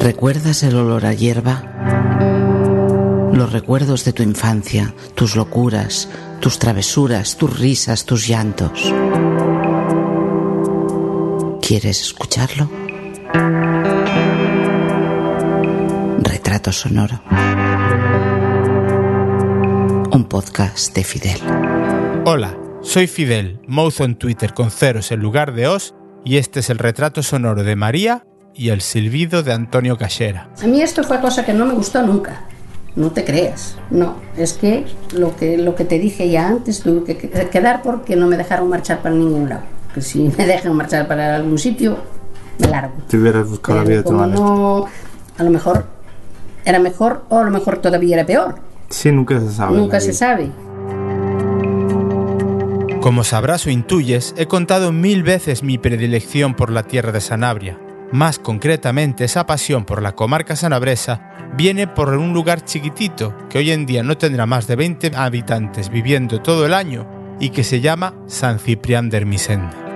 ¿Recuerdas el olor a hierba? Los recuerdos de tu infancia, tus locuras, tus travesuras, tus risas, tus llantos. ¿Quieres escucharlo? Retrato Sonoro. Un podcast de Fidel. Hola, soy Fidel, mozo en Twitter con ceros en lugar de os, y este es el retrato sonoro de María y el silbido de Antonio Cachera. A mí esto fue cosa que no me gustó nunca. No te creas. No, es que lo que, lo que te dije ya antes, tuve que quedar porque no me dejaron marchar para ningún lado. Que si me dejan marchar para algún sitio, me largo. Te hubieras buscado la vida de tu. No, a lo mejor era mejor o a lo mejor todavía era peor. Sí, nunca se sabe. Nunca se sabe. Como sabrás o intuyes, he contado mil veces mi predilección por la tierra de Sanabria, más concretamente, esa pasión por la comarca sanabresa viene por un lugar chiquitito que hoy en día no tendrá más de 20 habitantes viviendo todo el año y que se llama San Ciprián de Ermisenda.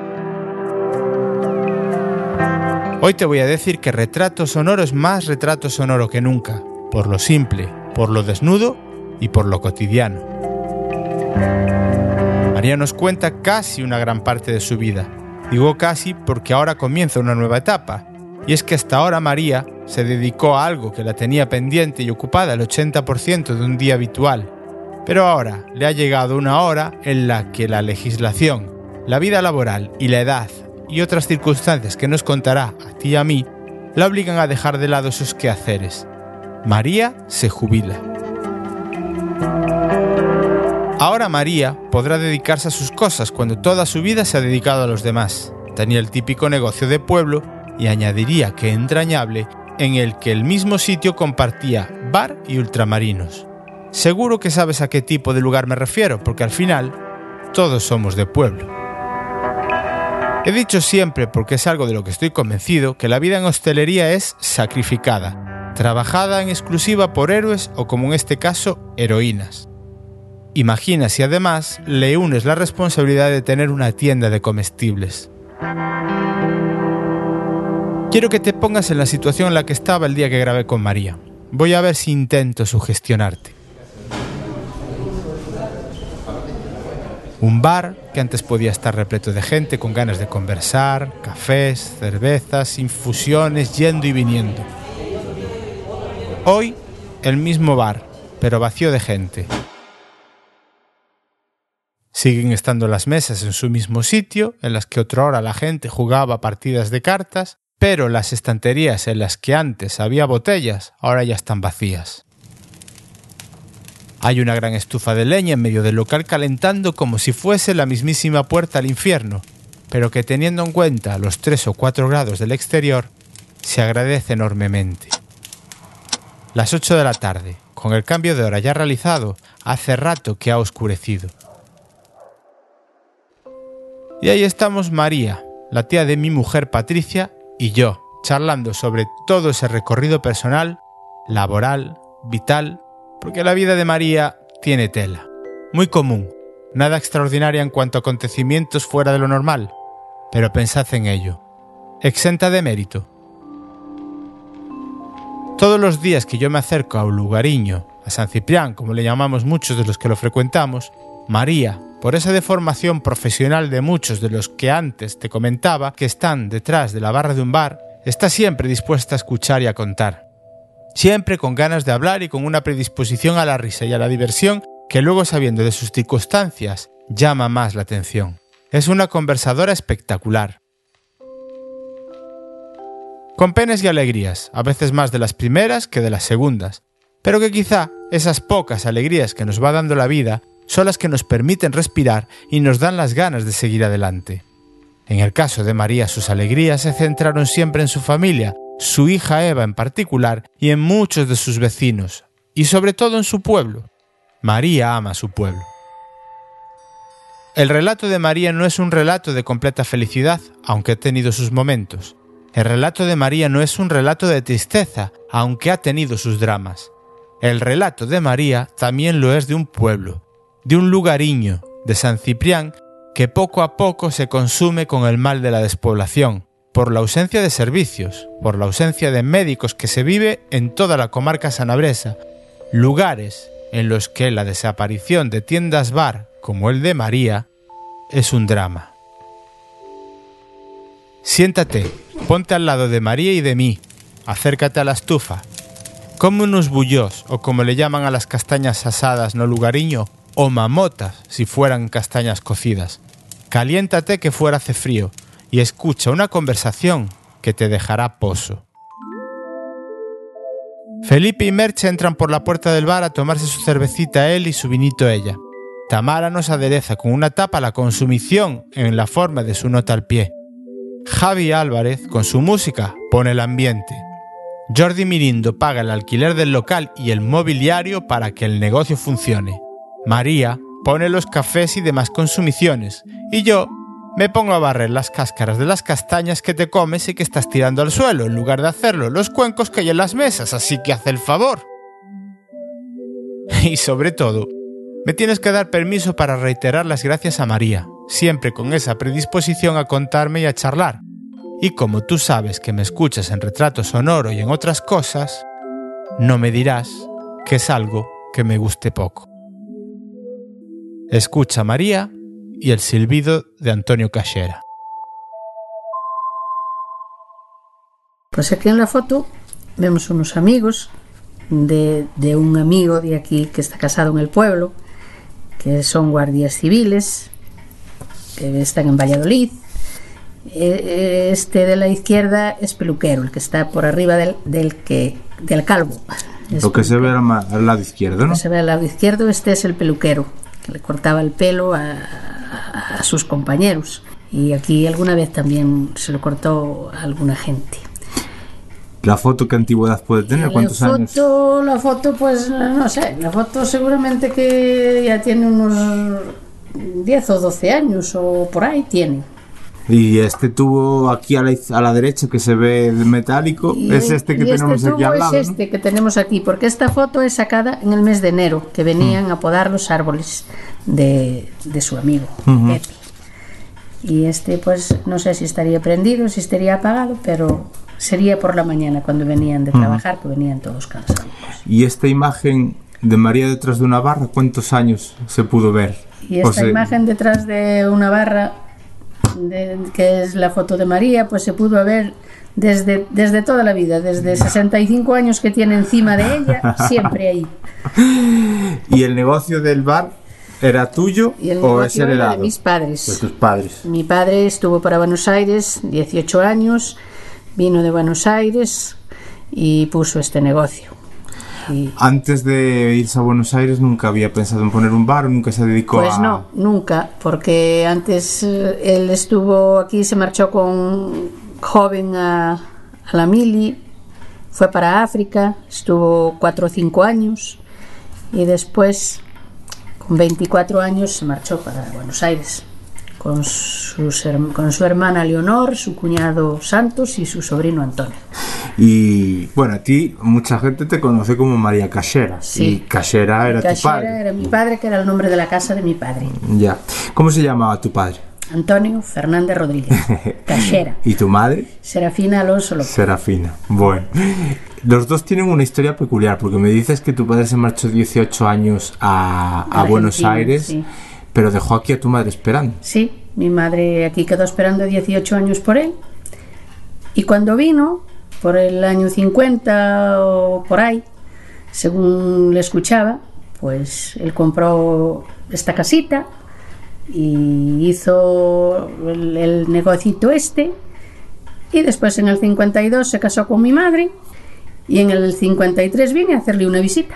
Hoy te voy a decir que retrato sonoro es más retrato sonoro que nunca, por lo simple, por lo desnudo y por lo cotidiano. María nos cuenta casi una gran parte de su vida, Digo casi porque ahora comienza una nueva etapa, y es que hasta ahora María se dedicó a algo que la tenía pendiente y ocupada el 80% de un día habitual, pero ahora le ha llegado una hora en la que la legislación, la vida laboral y la edad y otras circunstancias que nos contará a ti y a mí la obligan a dejar de lado sus quehaceres. María se jubila. Ahora María podrá dedicarse a sus cosas cuando toda su vida se ha dedicado a los demás. Tenía el típico negocio de pueblo y añadiría que entrañable en el que el mismo sitio compartía bar y ultramarinos. Seguro que sabes a qué tipo de lugar me refiero, porque al final todos somos de pueblo. He dicho siempre, porque es algo de lo que estoy convencido, que la vida en hostelería es sacrificada, trabajada en exclusiva por héroes o como en este caso, heroínas. Imagina si además le unes la responsabilidad de tener una tienda de comestibles. Quiero que te pongas en la situación en la que estaba el día que grabé con María. Voy a ver si intento sugestionarte. Un bar que antes podía estar repleto de gente con ganas de conversar, cafés, cervezas, infusiones, yendo y viniendo. Hoy, el mismo bar, pero vacío de gente. Siguen estando las mesas en su mismo sitio, en las que otra hora la gente jugaba partidas de cartas, pero las estanterías en las que antes había botellas ahora ya están vacías. Hay una gran estufa de leña en medio del local calentando como si fuese la mismísima puerta al infierno, pero que teniendo en cuenta los 3 o 4 grados del exterior, se agradece enormemente. Las 8 de la tarde, con el cambio de hora ya realizado, hace rato que ha oscurecido. Y ahí estamos María, la tía de mi mujer Patricia, y yo, charlando sobre todo ese recorrido personal, laboral, vital, porque la vida de María tiene tela. Muy común, nada extraordinaria en cuanto a acontecimientos fuera de lo normal, pero pensad en ello. Exenta de mérito. Todos los días que yo me acerco a un lugariño, a San Ciprián, como le llamamos muchos de los que lo frecuentamos, María, por esa deformación profesional de muchos de los que antes te comentaba que están detrás de la barra de un bar, está siempre dispuesta a escuchar y a contar. Siempre con ganas de hablar y con una predisposición a la risa y a la diversión que luego sabiendo de sus circunstancias llama más la atención. Es una conversadora espectacular. Con penas y alegrías, a veces más de las primeras que de las segundas, pero que quizá esas pocas alegrías que nos va dando la vida son las que nos permiten respirar y nos dan las ganas de seguir adelante. En el caso de María sus alegrías se centraron siempre en su familia, su hija Eva en particular y en muchos de sus vecinos, y sobre todo en su pueblo. María ama su pueblo. El relato de María no es un relato de completa felicidad, aunque ha tenido sus momentos. El relato de María no es un relato de tristeza, aunque ha tenido sus dramas. El relato de María también lo es de un pueblo, de un lugariño, de San Ciprián, que poco a poco se consume con el mal de la despoblación, por la ausencia de servicios, por la ausencia de médicos que se vive en toda la comarca sanabresa, lugares en los que la desaparición de tiendas bar como el de María es un drama. Siéntate, ponte al lado de María y de mí, acércate a la estufa, come unos bullós o como le llaman a las castañas asadas no lugariño, o mamotas si fueran castañas cocidas. Caliéntate que fuera hace frío y escucha una conversación que te dejará pozo. Felipe y Merche entran por la puerta del bar a tomarse su cervecita él y su vinito ella. Tamara nos adereza con una tapa la consumición en la forma de su nota al pie. Javi Álvarez, con su música, pone el ambiente. Jordi Mirindo paga el alquiler del local y el mobiliario para que el negocio funcione. María pone los cafés y demás consumiciones, y yo me pongo a barrer las cáscaras de las castañas que te comes y que estás tirando al suelo, en lugar de hacerlo los cuencos que hay en las mesas, así que haz el favor. Y sobre todo, me tienes que dar permiso para reiterar las gracias a María, siempre con esa predisposición a contarme y a charlar. Y como tú sabes que me escuchas en retrato sonoro y en otras cosas, no me dirás que es algo que me guste poco. Escucha María y el silbido de Antonio Cachera. Pues aquí en la foto vemos unos amigos de, de, un amigo de aquí que está casado en el pueblo, que son guardias civiles, que están en Valladolid. E, este de la izquierda es peluquero, el que está por arriba del, del, que, del calvo. Es Lo que se ve al lado izquierdo, ¿no? se ve al lado izquierdo, este es el peluquero, que le cortaba el pelo a, a sus compañeros. Y aquí alguna vez también se lo cortó a alguna gente. ¿La foto qué antigüedad puede tener? ¿Cuántos la foto, años? La foto, pues no sé, la foto seguramente que ya tiene unos 10 o 12 años o por ahí tiene. Y este tubo aquí a la, a la derecha que se ve metálico, Y es este que y tenemos este aquí tubo al lado. Es este que tenemos aquí, porque esta foto es sacada en el mes de enero, que venían Mm. a podar los árboles de, de su amigo, Ujú. Pepe. Y este, pues, no sé si estaría prendido, si estaría apagado, pero sería por la mañana cuando venían de trabajar, que venían todos cansados. Y esta imagen de María detrás de una barra, ¿cuántos años se pudo ver? Y O esta sea, imagen detrás de una barra, de- que es la foto de María, pues se pudo ver desde, desde toda la vida, desde 65 años que tiene encima de ella, siempre ahí. ¿Y el negocio del bar era tuyo Y el o es heredado? de mis padres. De tus padres. Mi padre estuvo para Buenos Aires 18 años, vino de Buenos Aires y puso este negocio. Antes de irse a Buenos Aires nunca había pensado en poner un bar nunca se dedicó pues a... no, nunca, porque antes eh, él estuvo aquí, se marchó con joven a, a la mili, fue para África, estuvo cuatro o cinco años y después, con 24 años, se marchó para Buenos Aires con, sus con su hermana Leonor, su cuñado Santos y su sobrino Antonio. Y bueno, a ti mucha gente te conoce como María Cachera. Sí. Y Cachera era tu padre. era mi padre, que era el nombre de la casa de mi padre. Ya. ¿Cómo se llamaba tu padre? Antonio Fernández Rodríguez. Cachera. ¿Y tu madre? Serafina Alonso López. Serafina. Bueno. Los dos tienen una historia peculiar, porque me dices que tu padre se marchó 18 años a, Buenos Aires, sí. Pero dejó aquí a tu madre esperando. Sí, mi madre aquí quedó esperando 18 años por él. Y cuando vino, por el año 50 o por ahí, según le escuchaba, pues él compró esta casita y hizo el, el negocito este. Y después en el 52 se casó con mi madre. Y en el 53 vine a hacerle una visita.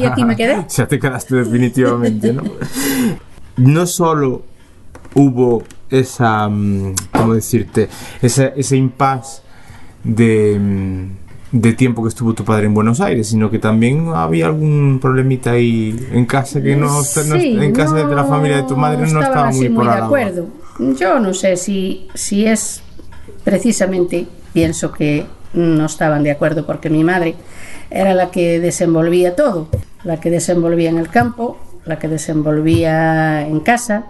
Y aquí me quedé. Ya te quedaste definitivamente, ¿no? no solo hubo esa, mm, ¿cómo decirte? Ese, ese impasse de, mm, de tiempo que estuvo tu padre en Buenos Aires, sino que también había algún problemita ahí en casa que no, en casa de la familia de tu madre no estaba muy por de acuerdo. Yo no sé si, si es precisamente, pienso que no estaban de acuerdo porque mi madre era la que desenvolvía todo, la que desenvolvía en el campo, la que desenvolvía en casa,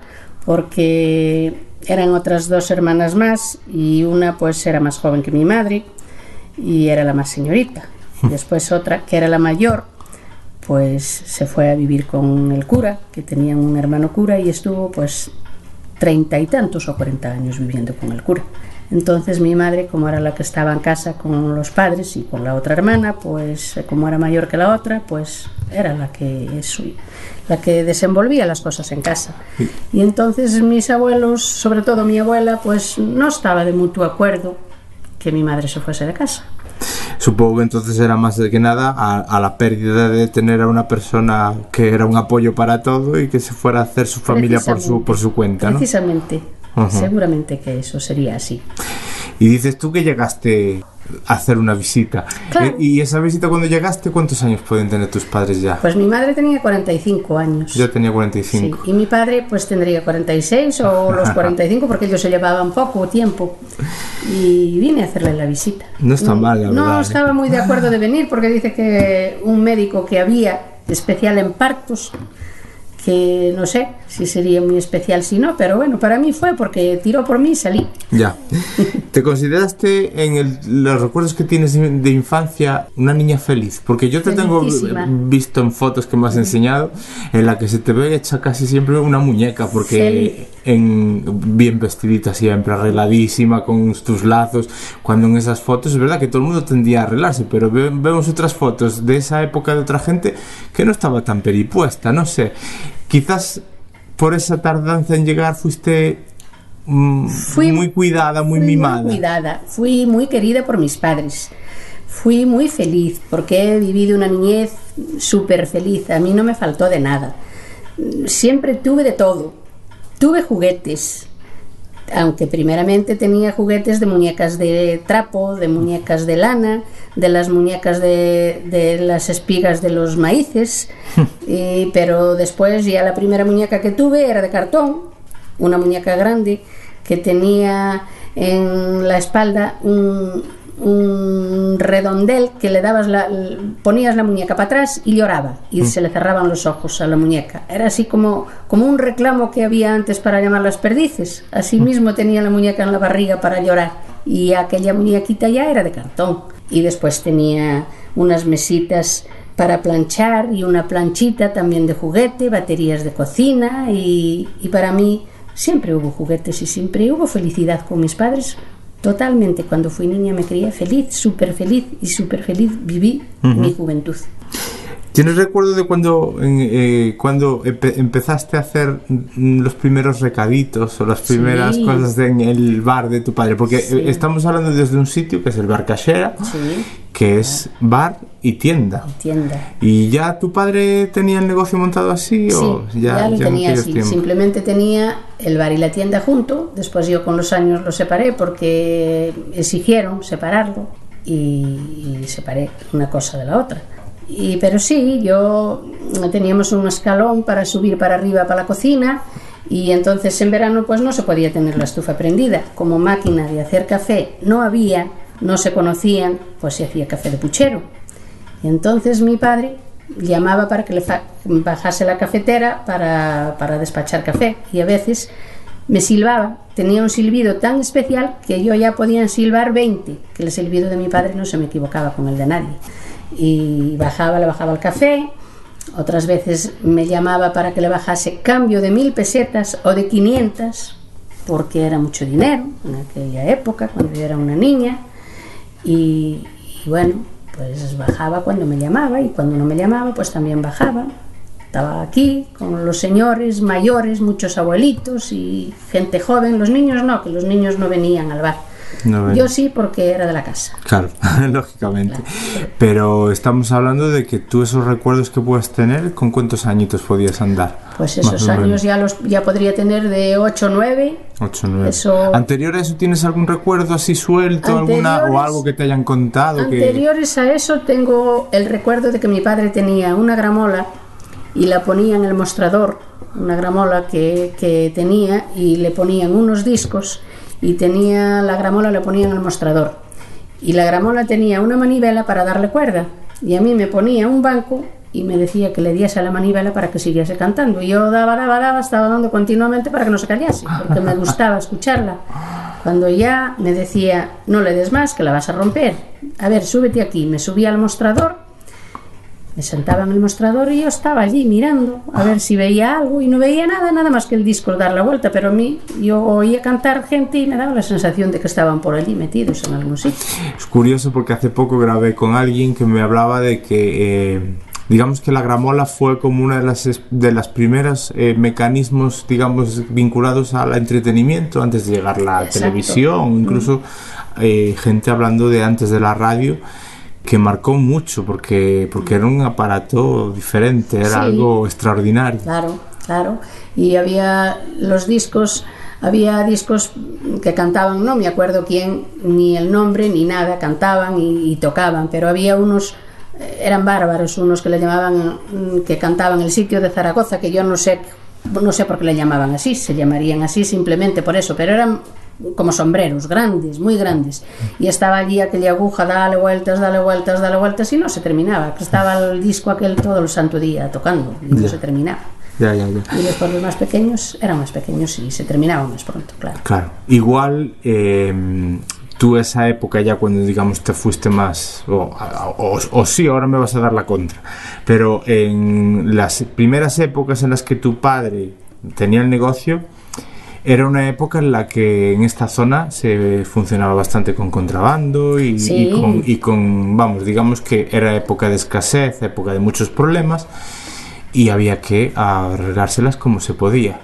porque eran otras dos hermanas más y una pues era más joven que mi madre y era la más señorita. Después otra que era la mayor, pues se fue a vivir con el cura, que tenía un hermano cura y estuvo pues treinta y tantos o cuarenta años viviendo con el cura. Entonces mi madre, como era la que estaba en casa con los padres y con la otra hermana, pues como era mayor que la otra, pues era la que es la que desenvolvía las cosas en casa. Y entonces mis abuelos, sobre todo mi abuela, pues no estaba de mutuo acuerdo que mi madre se fuese de casa. Supongo que entonces era más de que nada a, a la pérdida de tener a una persona que era un apoyo para todo y que se fuera a hacer su familia por su, por su cuenta, ¿no? Precisamente, seguramente que eso sería así. Y dices tú que llegaste hacer una visita. Claro. Eh, y esa visita cuando llegaste, ¿cuántos años pueden tener tus padres ya? Pues mi madre tenía 45 años. Ya tenía Sí, 45. y mi padre pues tendría 46 o los 45 porque ellos se llevaban poco tiempo y vine a hacerle la visita. No está mal, la No verdad, ¿eh? estaba muy de acuerdo de venir porque dice que un médico que había especial en partos que no sé si sería muy especial si no, pero bueno, para mí fue porque tiró por mí y salí. Ya. ¿Te consideraste en el- los recuerdos que tienes de infancia una niña feliz? Porque yo te tengo visto en fotos que me has enseñado en la que se te ve hecha casi siempre una muñeca, porque Feliz. en bien vestidita siempre, arregladísima, con tus lazos. Cuando en esas fotos es verdad que todo el mundo tendía a arreglarse, pero ve- vemos otras fotos de esa época de otra gente que no estaba tan peripuesta, no sé. Quizás por esa tardanza en llegar fuiste mm, Fui- muy cuidada, muy Fui mimada. Muy cuidada, fui muy querida por mis padres. Fui muy feliz porque he vivido una niñez súper feliz. A mí no me faltó de nada. Siempre tuve de todo. Tuve juguetes, aunque primeramente tenía juguetes de muñecas de trapo, de muñecas de lana, de las muñecas de, de las espigas de los maíces, y- pero después ya la primera muñeca que tuve era de cartón, una muñeca grande que tenía en la espalda un, un redondel que le dabas la, ponías la muñeca para atrás y lloraba y se le cerraban los ojos a la muñeca. Era así como, como un reclamo que había antes para llamar las perdices. Así mismo tenía la muñeca en la barriga para llorar y aquella muñequita ya era de cartón. Y después tenía unas mesitas para planchar y una planchita también de juguete, baterías de cocina y, y para mí siempre hubo juguetes y siempre hubo felicidad con mis padres. Totalmente, cuando fui niña me creía feliz, súper feliz y súper feliz viví mi juventud. ¿Tienes recuerdo de cuando, eh, cuando empe- empezaste a hacer mm, los primeros recaditos o las primeras Sí. cosas en el bar de tu padre? Porque Sí. eh, estamos hablando desde un sitio que es el bar Cachera, Sí, que es bar y tienda. tienda. ¿Y ya tu padre tenía el negocio montado así? Sí, o ya, lo en tenía así. Simplemente tenía el bar y la tienda junto. Después yo con los años lo separé porque exigieron separarlo y, y separé una cosa de la otra. Pero sí, yo teníamos un escalón para subir para arriba para la cocina y entonces en verano pues no se podía tener la estufa prendida. Como máquina de hacer café no había, no se conocían, pues se hacía café de puchero. Entonces mi padre llamaba para que le bajase la cafetera para, para despachar café y a veces me silbaba. Tenía un silbido tan especial que yo ya podía silbar 20, que el silbido de mi padre no se me equivocaba con el de nadie. Y bajaba, le bajaba el café. Otras veces me llamaba para que le bajase cambio de mil pesetas o de 500, porque era mucho dinero en aquella época, cuando yo era una niña. Y, y bueno, pues bajaba cuando me llamaba y cuando no me llamaba, pues también bajaba. Estaba aquí con los señores mayores, muchos abuelitos y gente joven. Los niños no, que los niños no venían al bar. No Yo sí porque era de la casa. Claro, lógicamente. Pero estamos hablando de que tú esos recuerdos que puedes tener, ¿con cuántos añitos podías andar? Pues esos años ya los ya podría tener de 8 o 9. 8 9. Eso- ¿Anterior a eso tienes algún recuerdo así suelto? alguna, ¿O algo que te hayan contado? que Anteriores a eso tengo el recuerdo de que mi padre tenía una gramola y la ponía en el mostrador, una gramola que, que tenía y le ponían unos discos y tenía la gramola la ponía en el mostrador y la gramola tenía una manivela para darle cuerda y a mí me ponía un banco y me decía que le diese a la manivela para que siguiese cantando y yo daba, daba, daba, estaba dando continuamente para que no se callase porque me gustaba escucharla cuando ya me decía, no le des más, que la vas a romper. A ver, súbete aquí. Me subía al mostrador, me sentaba en el mostrador y yo estaba allí mirando a ver si veía algo y no veía nada, nada más que el disco dar la vuelta. Pero a mí, yo oía cantar gente y me daba la sensación de que estaban por allí metidos en algún sitio. Es curioso porque hace poco grabé con alguien que me hablaba de que, eh, digamos que la gramola fue como una de las, de las primeras eh, mecanismos, digamos, vinculados al entretenimiento antes de llegar la Exacto. televisión, incluso eh, gente hablando de antes de la radio que marcó mucho porque, porque era un aparato diferente, era Sí. algo extraordinario. Claro, claro. Y había los discos, había discos que cantaban, no me acuerdo quién, ni el nombre, ni nada, cantaban y, y tocaban, pero había unos, eh, eran bárbaros, unos que le llamaban, mm, que cantaban el sitio de Zaragoza, que yo no sé, no sé por qué le llamaban así, se llamarían así simplemente por eso, pero eran como sombreros, grandes, muy grandes. Y estaba allí aquella aguja, dale vueltas, dale vueltas, dale vueltas, y no se terminaba. Estaba el disco aquel todo el santo día tocando, y no Ya. se terminaba. Ya, ya, ya. Y después los más pequeños eran más pequeños y se terminaban más pronto, claro. Claro. Igual eh, tú esa época ya cuando digamos te fuiste más, o, o- o sí, ahora me vas a dar la contra, pero en las primeras épocas en las que tu padre tenía el negocio, era una época en la que en esta zona se funcionaba bastante con contrabando y, Sí. y con, y con, vamos, digamos que era época de escasez, época de muchos problemas y había que arreglárselas como se podía.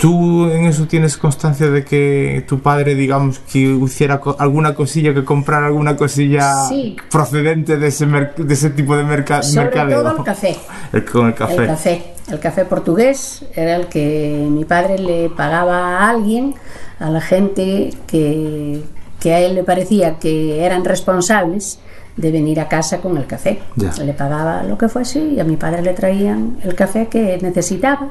¿Tú en eso tienes constancia de que tu padre, digamos, que hiciera co- alguna cosilla, que comprara alguna cosilla Sí. procedente de ese, merc- de ese tipo de merca- Sobre mercadeo? todo el café. El- con el café. El café. El café portugués era el que mi padre le pagaba a alguien, a la gente que, que a él le parecía que eran responsables de venir a casa con el café. Ya. Le pagaba lo que fuese y a mi padre le traían el café que necesitaba.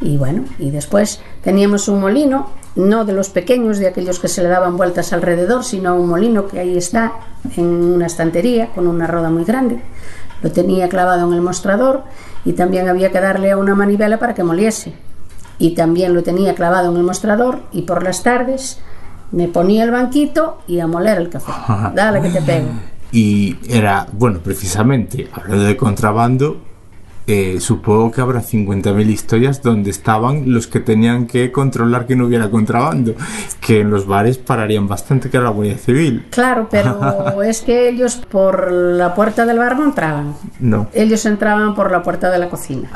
Y bueno, y después teníamos un molino, no de los pequeños, de aquellos que se le daban vueltas alrededor, sino un molino que ahí está en una estantería con una roda muy grande. Lo tenía clavado en el mostrador y también había que darle a una manivela para que moliese. Y también lo tenía clavado en el mostrador y por las tardes me ponía el banquito y a moler el café. Dale que te pego. Y era, bueno, precisamente, hablando de contrabando, eh, supongo que habrá 50.000 historias donde estaban los que tenían que controlar que no hubiera contrabando, que en los bares pararían bastante, que era la Guardia Civil. Claro, pero es que ellos por la puerta del bar no entraban. No. Ellos entraban por la puerta de la cocina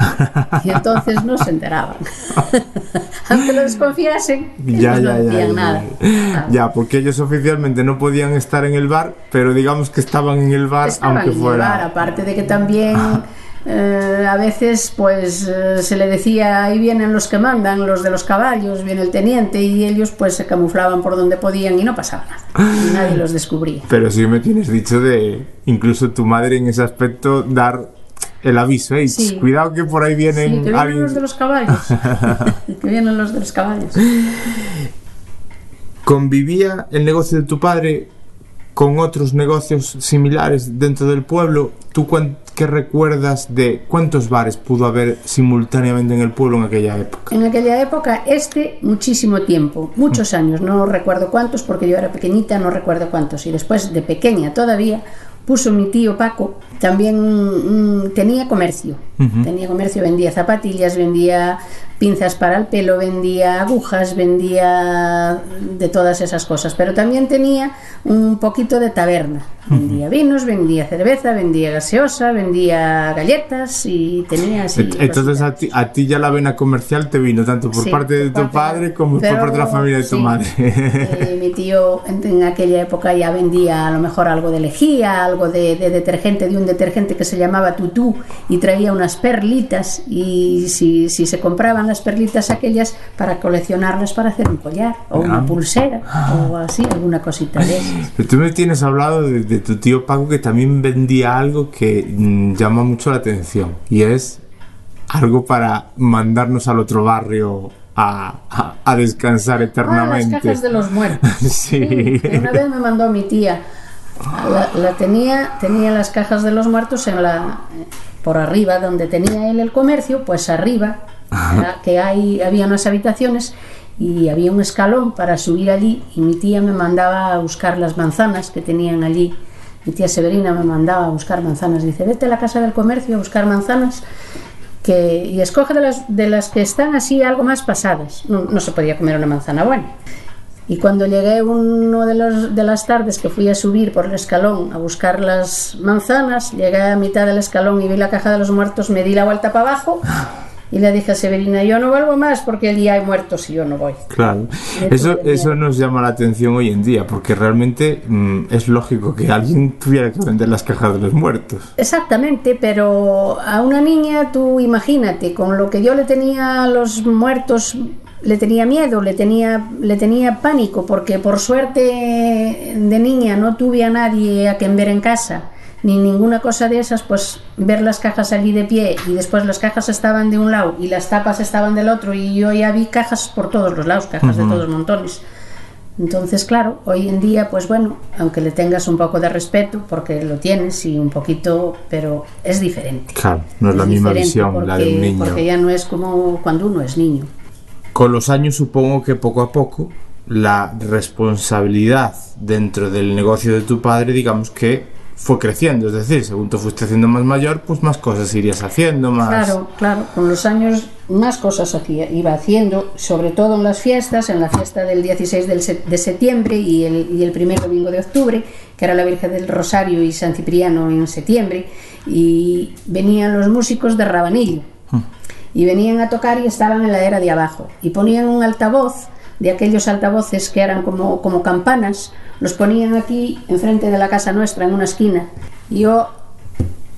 y entonces no se enteraban. Aunque lo desconfiasen, Ya, ellos ya, no ya, decían ya, nada. ya. Ya, porque ellos oficialmente no podían estar en el bar, pero digamos que estaban en el bar, Estaban aunque en el fuera. bar, aparte de que también eh, a veces pues eh, se le decía ahí vienen los que mandan, los de los caballos, viene el teniente y ellos pues se camuflaban por donde podían y no pasaba nada. Y nadie los descubría. Pero sí me tienes dicho de incluso tu madre en ese aspecto dar el aviso, "Ey, Sí. cuidado que por ahí Sí, vienen que vienen alguien". los de los caballos. que vienen los de los caballos. ¿Convivía el negocio de tu padre con otros negocios similares dentro del pueblo? ¿Tú qué recuerdas de cuántos bares pudo haber simultáneamente en el pueblo en aquella época? En aquella época, este muchísimo tiempo, muchos años, no recuerdo cuántos porque yo era pequeñita, no recuerdo cuántos. Y después de pequeña todavía puso mi tío Paco, también mm, tenía comercio, Tenía comercio, vendía zapatillas, vendía pinzas para el pelo, vendía agujas, vendía de todas esas cosas, pero también tenía un poquito de taberna. Vendía vinos, vendía cerveza, vendía gaseosa, vendía galletas y tenía así. Ent- Entonces a ti, a ti ya la vena comercial te vino tanto por Sí, parte de por tu parte padre como pero por parte de la familia de tu sí, madre. eh, mi tío en, en aquella época ya vendía a lo mejor algo de lejía, algo de, de detergente, de un detergente que se llamaba tutú y traía unas perlitas y si, si se compraban las perlitas aquellas para coleccionarlas para hacer un collar o Ah. una pulsera o así, alguna cosita de esas. Pero tú me tienes hablado de, de tu tío Paco que también vendía algo que mm, llama mucho la atención y es algo para mandarnos al otro barrio a, a- a descansar Ah, las eternamente. cajas de los muertos. Sí. que una vez me mandó mi tía. La, la tenía, tenía las cajas de los muertos en la por arriba, donde tenía él el comercio, pues arriba, que hay, había unas habitaciones y había un escalón para subir allí y mi tía me mandaba a buscar las manzanas que tenían allí. Mi tía Severina me mandaba a buscar manzanas. Dice, vete a la casa del comercio a buscar manzanas que, y escoge de las, de las que están así algo más pasadas. No, no se podía comer una manzana buena. Y cuando llegué uno de, los, de las tardes que fui a subir por el escalón a buscar las manzanas, llegué a mitad del escalón y vi la caja de los muertos, me di la vuelta para abajo y le dije a Severina, yo no vuelvo más porque el día hay muertos y yo no voy. Claro, eso, eso nos llama la atención hoy en día, porque realmente mm, es lógico que alguien tuviera que vender las cajas de los muertos. Exactamente, pero a una niña tú imagínate, con lo que yo le tenía a los muertos, le tenía miedo, le tenía, le tenía pánico, porque por suerte de niña no tuve a nadie a quien ver en casa, ni ninguna cosa de esas, pues ver las cajas allí de pie y después las cajas estaban de un lado y las tapas estaban del otro y yo ya vi cajas por todos los lados, cajas de todos montones. Entonces, claro, hoy en día, pues bueno, aunque le tengas un poco de respeto, porque lo tienes y un poquito, pero es diferente. Claro, no es la misma visión, la de un niño. Porque ya no es como cuando uno es niño. Con los años supongo que poco a poco la responsabilidad dentro del negocio de tu padre, digamos que fue creciendo, es decir, según te fuiste haciendo más mayor, pues más cosas irías haciendo, más... Claro, claro, con los años más cosas hacía, iba haciendo, sobre todo en las fiestas, en la fiesta del 16 del se- de septiembre y el, y el primer domingo de octubre, que era la Virgen del Rosario y San Cipriano en septiembre, y venían los músicos de Rabanillo, y venían a tocar y estaban en la era de abajo, y ponían un altavoz, de aquellos altavoces que eran como, como campanas, los ponían aquí enfrente de la casa nuestra, en una esquina, yo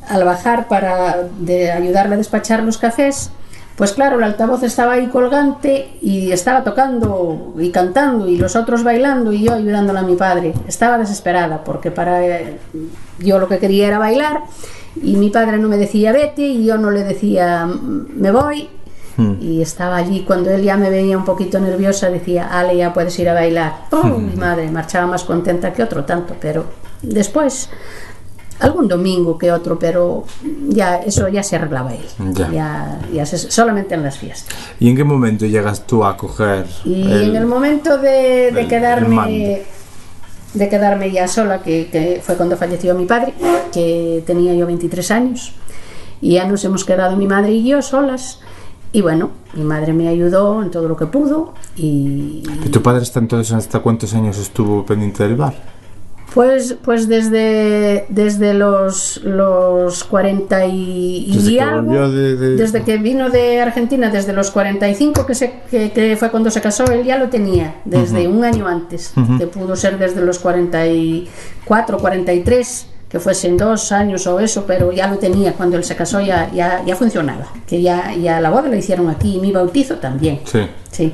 al bajar para de ayudarle a despachar los cafés, pues claro, el altavoz estaba ahí colgante y estaba tocando y cantando y los otros bailando y yo ayudándole a mi padre. Estaba desesperada porque para eh, yo lo que quería era bailar y mi padre no me decía vete y yo no le decía "Mm, me voy y estaba allí cuando él ya me veía un poquito nerviosa decía Ale ya puedes ir a bailar. Oh, mi madre marchaba más contenta que otro tanto, pero después algún domingo que otro, pero ya eso ya se arreglaba él. Ya. Ya, ya se- solamente en las fiestas. ¿Y en qué momento llegas tú a coger Y en el momento de, de el- el quedarme mando. De quedarme ya sola, que, fue cuando falleció mi padre, que tenía yo 23 años, y ya nos hemos quedado mi madre y yo solas. Y bueno, mi madre me ayudó en todo lo que pudo y ¿Y tu padre hasta entonces, hasta cuántos años estuvo pendiente del bar? Pues, pues desde, desde los, los 40 y, Desde que algo, de- de- desde que vino de Argentina, desde los 45, que, se, que, que fue cuando se casó, él ya lo tenía, desde un año antes, que pudo ser desde los 44, 43, que fuesen dos años o eso, pero ya lo tenía, cuando él se casó ya, ya, ya funcionaba, que ya, ya la boda la hicieron aquí y mi bautizo también. Sí. Sí.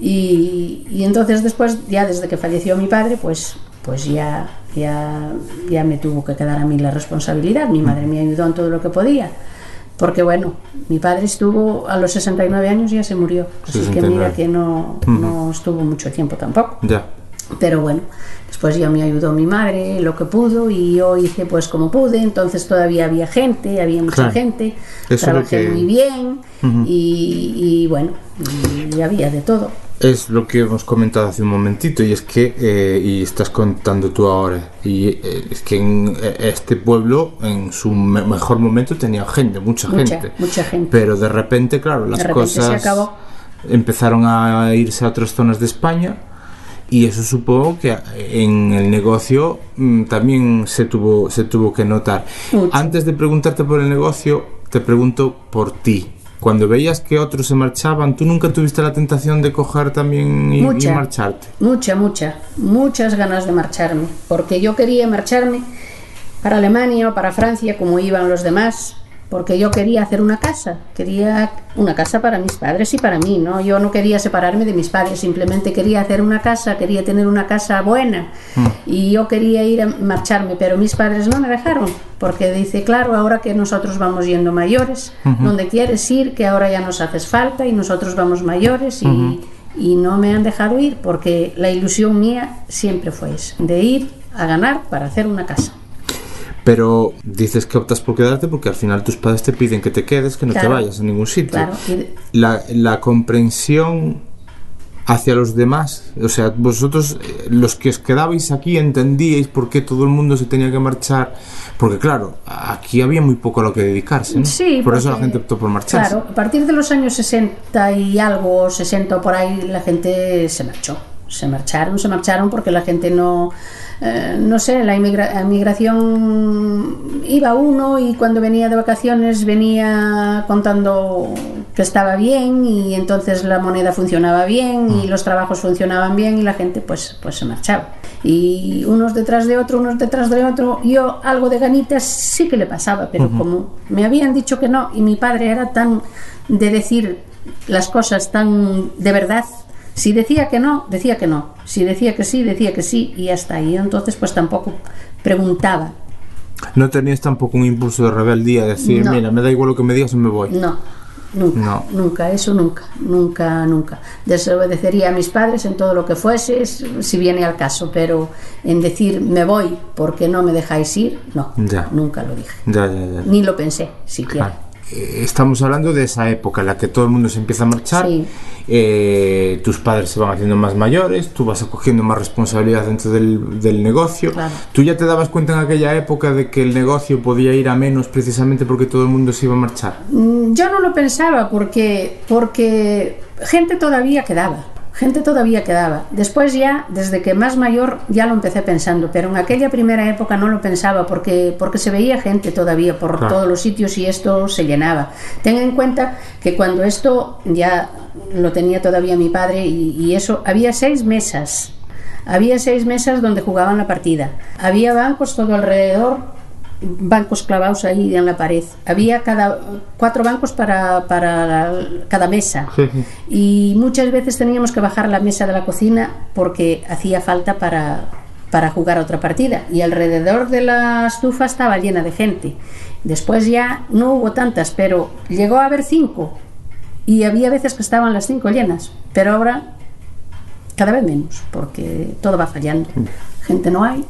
Y, y entonces después, ya desde que falleció mi padre, pues, pues ya, ya, ya me tuvo que quedar a mí la responsabilidad. Mi madre me ayudó en todo lo que podía. Porque bueno, mi padre estuvo a los 69 años y ya se murió. Así que 69. mira que no, no estuvo mucho tiempo tampoco. Ya. Pero bueno, después ya me ayudó mi madre lo que pudo y yo hice pues como pude, entonces todavía había gente, había mucha Claro. gente, Eso trabajé que- muy bien y, y bueno, y había de todo. Es lo que hemos comentado hace un momentito y es que eh, y estás contando tú ahora y eh, es que en eh, este pueblo en su me- mejor momento tenía gente mucha, Mucha, gente mucha gente. pero de repente claro las repente cosas empezaron a irse a otras zonas de España y eso supongo que en el negocio mm, también se tuvo se tuvo que notar Mucho. antes de preguntarte por el negocio te pregunto por ti cuando veías que otros se marchaban, ¿tú nunca tuviste la tentación de coger también y, y Mucha. marcharte? Mucha, mucha, muchas ganas de marcharme, porque yo quería marcharme para Alemania o para Francia como iban los demás, porque yo quería hacer una casa, quería una casa para mis padres y para mí, ¿no? Yo no quería separarme de mis padres, simplemente quería hacer una casa, quería tener una casa buena y yo quería ir a marcharme, pero mis padres no me dejaron, porque dice, claro, ahora que nosotros vamos yendo mayores, donde quieres ir, que ahora ya nos haces falta y nosotros vamos mayores y y no me han dejado ir porque la ilusión mía siempre fue esa, de ir a ganar para hacer una casa. Pero dices que optas por quedarte porque al final tus padres te piden que te quedes, que no te Claro. vayas a ningún sitio. Claro, La, la comprensión hacia los demás, o sea, vosotros, eh, los que os quedabais aquí, entendíais por qué todo el mundo se tenía que marchar, porque claro, aquí había muy poco a lo que dedicarse, ¿no? Sí, por eso la porque- gente optó por marcharse. Claro, a partir de los años 60 y algo, 60 o por ahí, la gente se marchó. Se marcharon, se marcharon porque la gente no, eh, no sé, la inmigra- la inmigración iba uno y cuando venía de vacaciones venía contando que estaba bien y entonces la moneda funcionaba bien y los trabajos funcionaban bien y la gente pues, pues se marchaba. Y unos detrás de otro, unos detrás de otro, yo algo de ganitas sí que le pasaba, pero como me habían dicho que no y mi padre era tan de decir las cosas tan de verdad, si decía que no, decía que no, si decía que sí, decía que sí y hasta ahí. Entonces pues tampoco preguntaba, No tenías tampoco un impulso de rebeldía, de decir, No. mira, me da igual lo que me digas me voy. No, nunca, No. nunca, eso nunca, nunca, nunca. Desobedecería a mis padres en todo lo que fuese, si viene al caso, pero en decir me voy porque no me dejáis ir, no, Ya. nunca lo dije. Ya, ya, ya. Ni lo pensé siquiera. Claro. Eh, Estamos hablando de esa época en la que todo el mundo se empieza a marchar, Sí. eh, tus padres se van haciendo más mayores, tú vas acogiendo más responsabilidad dentro del, del negocio. Claro. ¿Tú ya te dabas cuenta en aquella época de que el negocio podía ir a menos precisamente porque todo el mundo se iba a marchar? Mm, Yo no lo pensaba porque, porque gente todavía quedaba, gente todavía quedaba. Después ya, desde que más mayor, ya lo empecé pensando, pero en aquella primera época no lo pensaba porque, porque se veía gente todavía por Claro. todos los sitios y esto se llenaba. Ten en cuenta que cuando esto ya lo tenía todavía mi padre y, y eso, había seis mesas. Había seis mesas donde jugaban la partida. Había bancos todo alrededor bancos clavados ahí en la pared. Había cada cuatro bancos para, para la- cada mesa. Sí. Y muchas veces teníamos que bajar la mesa de la cocina porque hacía falta para, para jugar otra partida. Y alrededor de la estufa estaba llena de gente. Después ya no hubo tantas, pero llegó a haber cinco. Y había veces que estaban las cinco llenas. Pero ahora cada vez menos, porque todo va fallando. Gente no hay.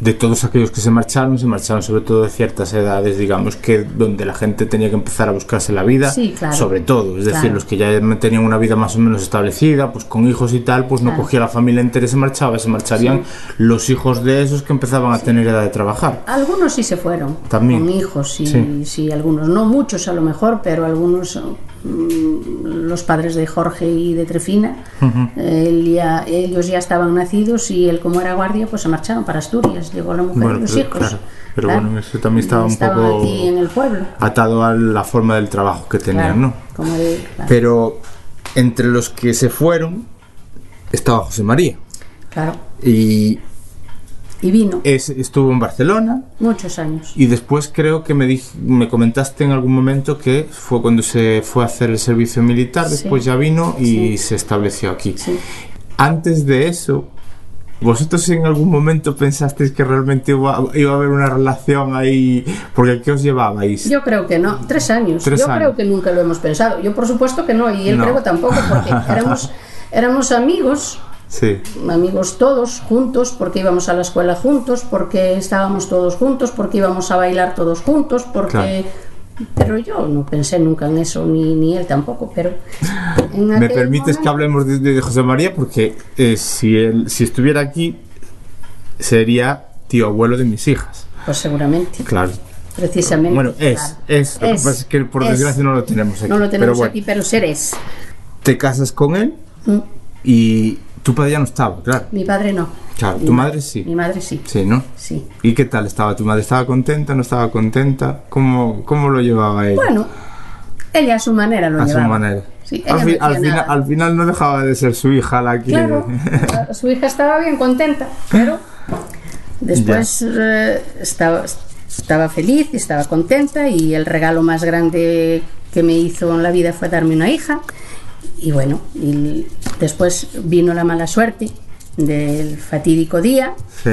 De todos aquellos que se marcharon, se marcharon sobre todo de ciertas edades, digamos, que donde la gente tenía que empezar a buscarse la vida, Sí, claro. sobre todo, es decir, los que ya tenían una vida más o menos establecida, pues con hijos y tal, pues no Claro. cogía la familia entera y se marchaba, se marcharían los hijos de esos que empezaban a tener edad de trabajar. Algunos sí se fueron. También. Con hijos, sí, Sí. algunos. No muchos a lo mejor, pero algunos, mm, los padres de Jorge y de Trefina, él ya- ellos ya estaban nacidos y él como era guardia, pues se marcharon para Asturias. Llegó la mujer Bueno, y los pero- hijos. claro, pero Claro. bueno, eso también estaba un poco- aquí en el pueblo. Atado a la forma del trabajo que tenían, claro, ¿no? como de- claro, Pero entre los que se fueron estaba José María claro. y Y vino es- estuvo en Barcelona muchos años. y después creo que me, dij- me comentaste en algún momento que fue cuando se fue a hacer el servicio militar, Sí. después ya vino y Sí. se estableció aquí. Sí. Antes de eso, ¿vosotros en algún momento pensasteis que realmente iba, iba a haber una relación ahí? Porque ¿qué os llevabais? Yo creo que no, tres años. Tres Yo años. creo que nunca lo hemos pensado. Yo por supuesto que no, y él No. creo tampoco, porque éramos, éramos amigos Sí, amigos todos juntos, porque íbamos a la escuela juntos, porque estábamos todos juntos, porque íbamos a bailar todos juntos, porque... Pero yo no pensé nunca en eso, ni, ni él tampoco, pero En me permites que momento- hablemos de, de José María porque eh, si él si estuviera aquí sería tío abuelo de mis hijas. Pues seguramente, Claro. precisamente. Bueno, es, claro. es. Lo que Es, pasa es que por es. desgracia no lo tenemos aquí. No lo pero tenemos bueno, aquí, pero seres. Te casas con él Mm, y tu padre ya no estaba, claro. Mi padre no. Claro, Mi tu ma- madre sí. Mi madre sí. Sí, ¿no? Sí. ¿Y qué tal estaba tu madre? ¿Estaba contenta? ¿No estaba contenta? ¿Cómo, cómo lo llevaba ella? Bueno, ella a su manera lo a su llevaba. manera. Sí, al, fi- al final, al final no dejaba de ser su hija la que... Claro, su hija estaba bien contenta, pero después eh, estaba, estaba feliz, estaba contenta y el regalo más grande que me hizo en la vida fue darme una hija. Y bueno, y después vino la mala suerte del fatídico día Sí.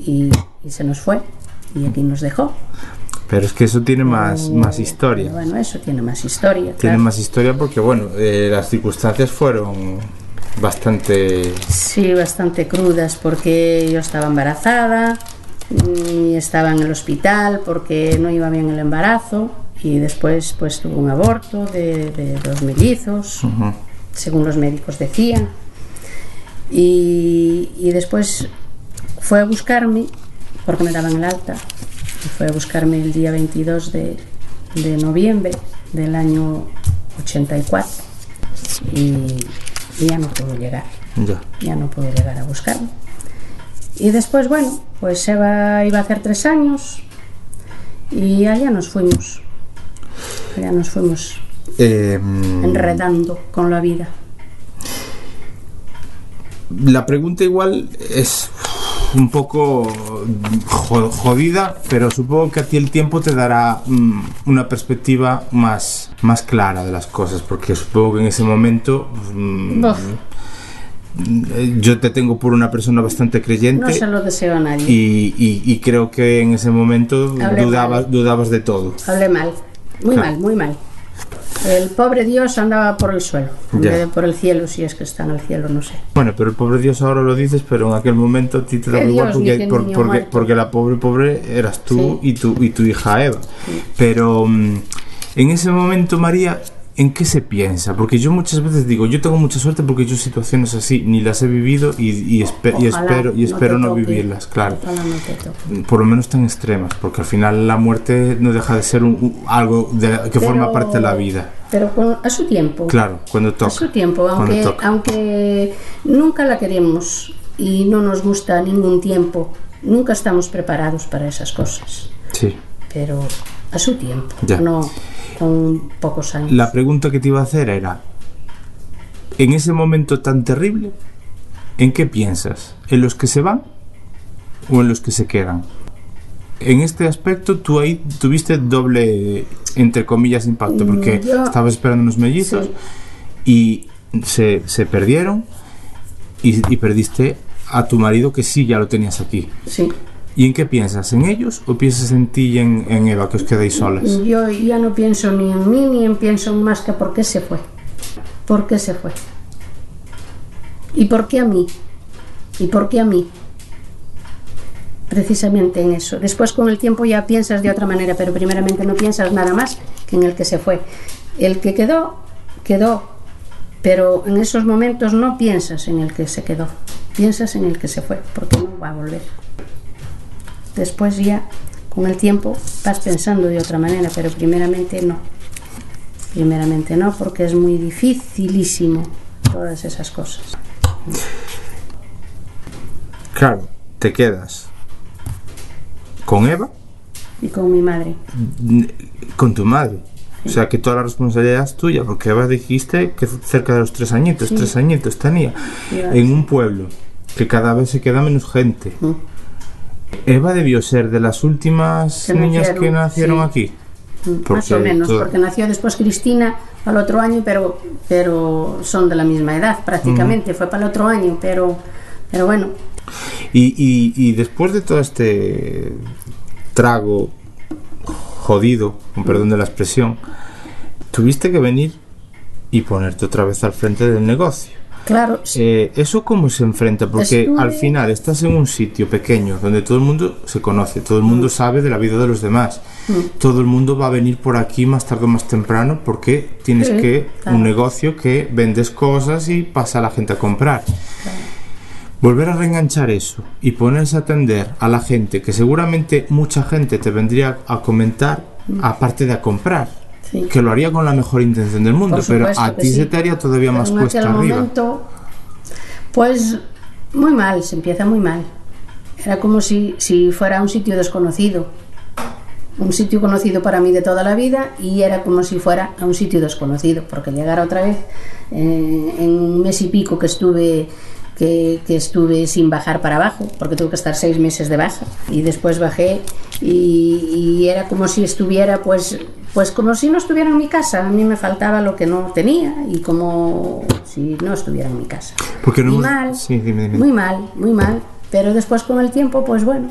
y, y se nos fue y aquí nos dejó. Pero es que eso tiene más, más Pero historia. Bueno, eso tiene más historia. Tiene claro. más historia porque, bueno, eh, las circunstancias fueron bastante... Sí, bastante crudas porque yo estaba embarazada y estaba en el hospital porque no iba bien el embarazo y después pues tuve un aborto de, de dos mellizos, Ujú. según los médicos decían. Y, y después fue a buscarme, porque me daban el alta, y fue a buscarme el día 22 de, de noviembre del año 84 y, y ya no pudo llegar Ya. ya no pudo llegar a buscarme. Y después, bueno, pues Eva iba a hacer tres años y allá nos fuimos. Allá nos fuimos Eh, enredando con la vida. la pregunta igual es un poco jo- jodida, pero supongo que a ti el tiempo te dará mm, una perspectiva más, más clara de las cosas, porque supongo que en ese momento mm, eh, yo te tengo por una persona bastante creyente. no se lo deseo a nadie. Y, y- y creo que en ese momento dudabas, dudabas de todo. Hablé mal, muy Claro. mal, muy mal. El pobre Dios andaba por el suelo, en vez de por el cielo, si es que está en el cielo, no sé. Bueno, pero el pobre Dios ahora lo dices, pero en aquel momento a ti te daba igual porque, que por- porque, porque la pobre pobre eras tú Sí. y, tu, y tu hija Eva. Pero mm, en ese momento, María, ¿en qué se piensa? Porque yo muchas veces digo, yo tengo mucha suerte porque yo situaciones así ni las he vivido y, y espe- y espero, y no espero no toque. vivirlas, claro. No toque. Por lo menos tan extremas, porque al final la muerte no deja de ser un- un- algo de- que forma Pero- parte de la vida. Pero con- a su tiempo. Claro, cuando A toca. su tiempo, aunque, aunque nunca la queremos y no nos gusta ningún tiempo, nunca estamos preparados para esas cosas. Sí. Pero a su tiempo, Ya. no con pocos años. La pregunta que te iba a hacer era, en ese momento tan terrible, ¿en qué piensas? ¿En los que se van o en los que se quedan? En este aspecto tú ahí tuviste doble, entre comillas, impacto, porque Mm, yo- estabas esperando unos mellizos Sí. y se, se perdieron y, y perdiste a tu marido que sí ya lo tenías aquí. Sí. ¿Y en qué piensas? ¿En ellos o piensas en ti y en, en Eva, que os quedáis solas? Yo ya no pienso ni en mí ni en pienso en más que por qué se fue. ¿Por qué se fue? ¿Y por qué a mí? ¿Y por qué a mí? Precisamente en eso. Después con el tiempo ya piensas de otra manera, pero primeramente no piensas nada más que en el que se fue. El que quedó, quedó, pero en esos momentos no piensas en el que se quedó, piensas en el que se fue, porque no va a volver. Después ya, con el tiempo, vas pensando de otra manera, pero primeramente no. Primeramente no, porque es muy dificilísimo todas esas cosas. Claro, te quedas con Eva, Y con mi madre. con tu madre. O sea que toda la responsabilidad es tuya, porque Eva dijiste que cerca de los tres añitos, tres añitos tenía, en un pueblo que cada vez se queda menos gente. Eva debió ser de las últimas Que niñas que nacieron, sí. aquí. Mm, Más o menos, porque nació después Cristina al otro año, pero, pero son de la misma edad prácticamente. Fue para el otro año, pero, pero bueno, Y, y- y después de todo este trago jodido, con perdón de la expresión, tuviste que venir y ponerte otra vez al frente del negocio. Claro. Eh, ¿Eso cómo se enfrenta? Porque Estuve- al final estás en un sitio pequeño donde todo el mundo se conoce, todo el Mm. mundo sabe de la vida de los demás. Todo el mundo va a venir por aquí más tarde o más temprano porque tienes Sí, que claro. un negocio que vendes cosas y pasa la gente a comprar. Volver a reenganchar eso y ponerse a atender a la gente que seguramente mucha gente te vendría a comentar aparte de a comprar. Sí. Que lo haría con la mejor intención del mundo, pero a ti sí. se te haría todavía Pero más en cuesta aquel arriba. momento, pues muy mal, se empieza muy mal. Era como si, si fuera un sitio desconocido. Un sitio conocido para mí de toda la vida y era como si fuera a un sitio desconocido, porque llegar otra vez eh, en un mes y pico que estuve que, que estuve sin bajar para abajo, porque tuve que estar seis meses de baja y después bajé y, y era como si estuviera pues pues como si no estuviera en mi casa, a mí me faltaba lo que no tenía y como si no estuviera en mi casa. Porque no y hemos- mal, Sí, dime, dime. muy mal, muy mal, pero después con el tiempo pues bueno,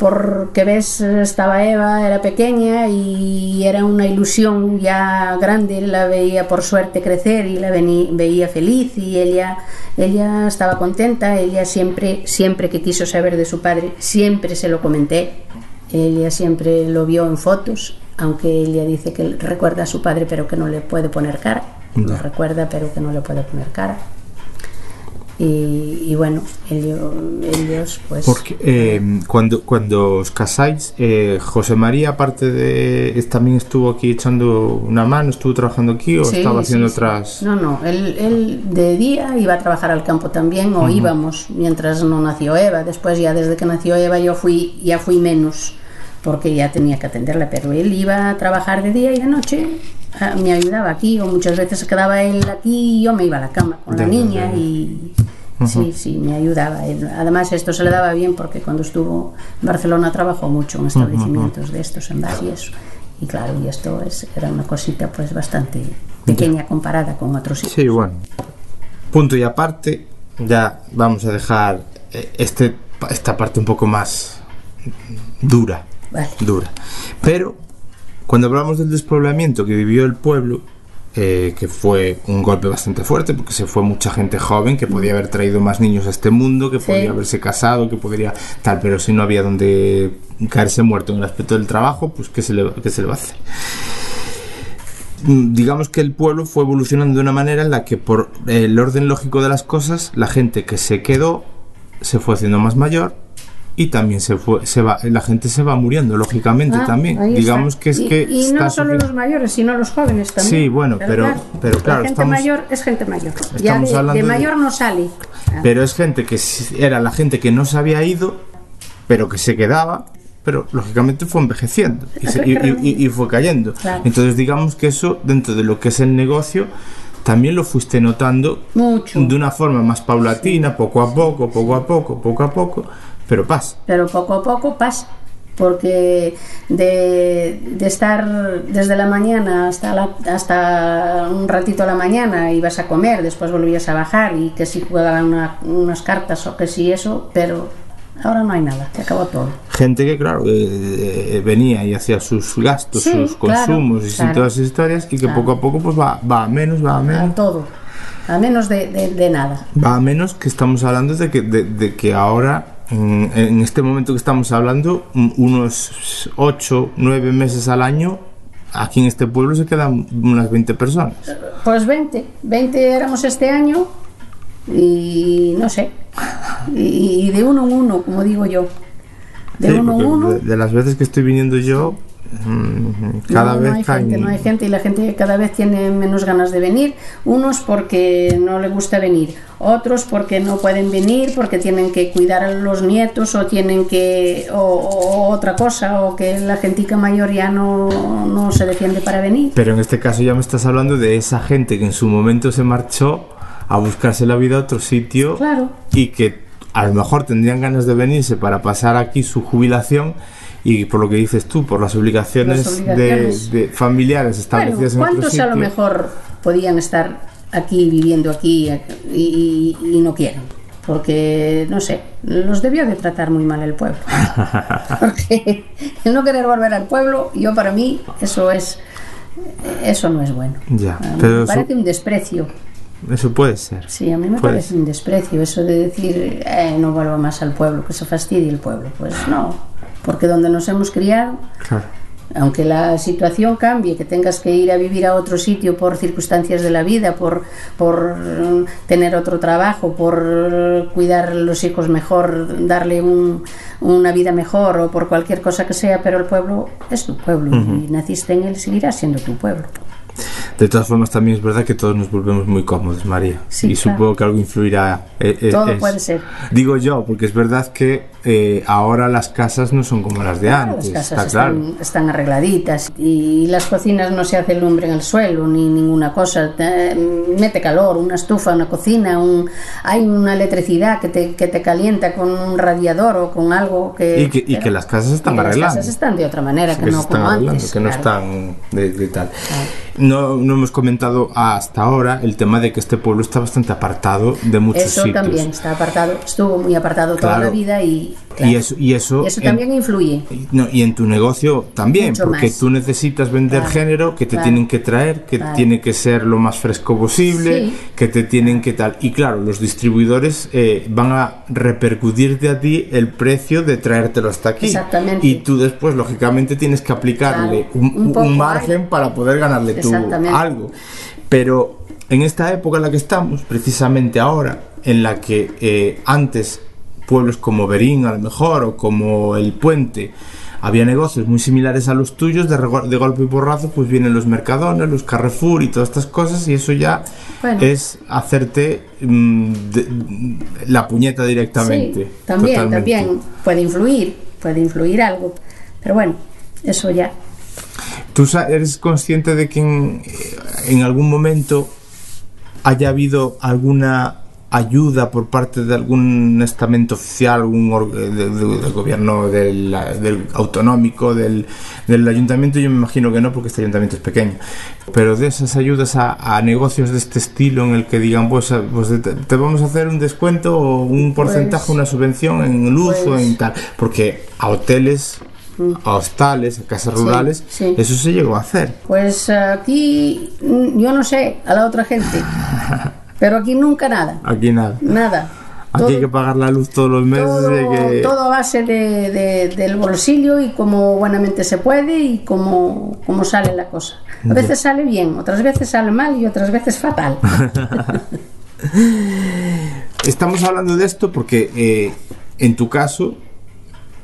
porque ves estaba Eva, era pequeña y era una ilusión ya grande, la veía por suerte crecer y la veía feliz y ella ella estaba contenta, ella siempre siempre que quiso saber de su padre, siempre se lo comenté. Ella siempre lo vio en fotos, aunque ella dice que recuerda a su padre pero que no le puede poner cara. Lo Ya. recuerda pero que no le puede poner cara. Y, y bueno, ellos, ellos pues... Porque eh, cuando, cuando os casáis, eh, José María, aparte de. también estuvo aquí echando una mano, estuvo trabajando aquí o Sí, estaba haciendo sí. otras. No, no, él, él de día iba a trabajar al campo también, o íbamos mientras no nació Eva. Después ya desde que nació Eva yo fui, ya fui menos, porque ya tenía que atenderla, pero él iba a trabajar de día y de noche. ah, Me ayudaba aquí, o muchas veces quedaba él aquí y yo me iba a la cama con la niña y sí, sí, me ayudaba. Además esto se le daba bien porque cuando estuvo en Barcelona trabajó mucho en establecimientos de estos, en bar y eso. Y claro, y esto es, era una cosita pues bastante pequeña comparada con otros sitios. Sí, bueno. Punto y aparte, ya vamos a dejar eh, este, esta parte un poco más dura. Vale. dura. Pero cuando hablamos del despoblamiento que vivió el pueblo, eh, que fue un golpe bastante fuerte, porque se fue mucha gente joven que podía haber traído más niños a este mundo, que Sí. podía haberse casado, que podría tal, pero si no había donde caerse muerto en el aspecto del trabajo, pues ¿qué se le, qué se le va a hacer? Mm, digamos que el pueblo fue evolucionando de una manera en la que por el orden lógico de las cosas, la gente que se quedó se fue haciendo más mayor y también se fue se va la gente se va muriendo lógicamente Ah, también digamos que es y, que y no solo los mayores, sino los jóvenes también. Sí, bueno, pero- pero claro, la gente estamos- mayor es gente mayor. Ya de, mayor no sale. Ah, pero es gente que era la gente que no se había ido pero que se quedaba pero lógicamente fue envejeciendo y, se- y- y- y- fue cayendo Claro. entonces digamos que eso dentro de lo que es el negocio también lo fuiste notando Mucho. de una forma más paulatina, poco a poco, poco a poco, poco a poco, pero pasa. pero poco a poco pasa. Porque de, de estar desde la mañana hasta, la- hasta un ratito a la mañana ibas a comer, después volvías a bajar y que si jugaban una- unas cartas o que si eso, pero ahora no hay nada, se acabó todo. Gente que, claro, eh, eh, venía y hacía sus gastos, Sí, sus claro, consumos y claro. todas esas historias, y que Claro. poco a poco pues va, va a menos, va a A menos, todo, a menos de, de- de nada. va a menos que estamos hablando de que, de, de que ahora, en, en este momento que estamos hablando, un- unos 8, 9 meses al año, aquí en este pueblo se quedan unas 20 personas. Pues 20, 20 éramos este año y no sé, y de uno en uno, como digo yo, de Sí, uno porque uno. de, de las veces que estoy viniendo yo, mm, cada no, vez no hay caen- gente, no hay gente y la gente cada vez tiene menos ganas de venir. Unos porque no le gusta venir, otros porque no pueden venir, porque tienen que cuidar a los nietos o tienen que o, o otra cosa o que la gentica mayor ya no, no se defiende para venir. Pero en este caso ya me estás hablando de esa gente que en su momento se marchó a buscarse la vida a otro sitio Claro. y que a lo mejor tendrían ganas de venirse para pasar aquí su jubilación y por lo que dices tú, por las obligaciones, Las obligaciones. De, de familiares Bueno, establecidas en otro ¿cuántos sitio. a lo mejor podían estar aquí viviendo aquí y, y- y no quieren? Porque, no sé, los debió de tratar muy mal el pueblo. Porque el no querer volver al pueblo, yo para mí, eso es eso no es bueno. Ya, Ah, pero Me eso- parece un desprecio. Eso puede ser. Sí, a mí me Puede parece un desprecio eso de decir, eh, no vuelvo más al pueblo, que se fastidie el pueblo. Pues no, porque donde nos hemos criado, Claro. aunque la situación cambie, que tengas que ir a vivir a otro sitio por circunstancias de la vida, por, por mm, tener otro trabajo, por eh, cuidar a los hijos mejor, darle un- una vida mejor o por cualquier cosa que sea, pero el pueblo es tu pueblo y naciste en él, seguirá siendo tu pueblo. De todas formas, también es verdad que todos nos volvemos muy cómodos, María. Sí, y claro. supongo que algo influirá. eh, eh, Todo es- puede ser. Digo yo, porque es verdad que eh, ahora las casas no son como las de antes. Las casas está claro. están, están arregladitas y las cocinas no se hace lumbre en el suelo ni ninguna cosa. Te- mete calor, una estufa, una cocina, un, hay una electricidad que te, que te calienta con un radiador o con algo que... Y que, y que las casas están arreglando. Las casas están de otra manera, que, no como arreglando, antes. que no están de, de tal. No, no hemos comentado hasta ahora el tema de que este pueblo está bastante apartado de muchos Eso sitios. también está apartado, estuvo muy apartado toda la vida y... Y eso, y eso, y eso en- también influye. No, y en tu negocio también, Mucho porque más. tú necesitas vender Claro, género que te claro. tienen que traer, que tiene que ser lo más fresco posible, Sí. que te tienen que tal. Y claro, los distribuidores eh, van a repercutirte a ti el precio de traértelo hasta aquí. Exactamente. Y tú después, lógicamente, tienes que aplicarle un, un un poco margen para poder ganarle tú algo. Pero en esta época en la que estamos, precisamente ahora, en la que eh, antes pueblos como Berín a lo mejor o como El Puente había negocios muy similares a los tuyos, de, golpe y porrazo pues vienen los Mercadones, los Carrefour y todas estas cosas y eso ya Bueno. es hacerte mm, de- la puñeta directamente. Sí, también, totalmente. también puede influir, puede influir algo. Pero bueno, eso ya. ¿Tú eres consciente de que en, en algún momento haya habido alguna ayuda por parte de algún estamento oficial, algún or- de- de- del gobierno del, del autonómico, del, del ayuntamiento? Yo me imagino que no, porque este ayuntamiento es pequeño. Pero de esas ayudas a, a negocios de este estilo, en el que digan, pues, eh, pues te, te vamos a hacer un descuento o un porcentaje, una subvención en luz o pues- en tal. Porque a hoteles a hostales, a casas rurales, sí. eso se llegó a hacer. Pues aquí, mm, yo no sé, a la otra gente. Pero aquí nunca nada, Aquí nada. nada. Aquí hay que pagar la luz todos los meses. todo, hay que- todo a base de, de- del bolsillo y como buenamente se puede y como, como sale la cosa. A veces sale bien, otras veces sale mal y otras veces fatal. Estamos hablando de esto porque eh, en tu caso,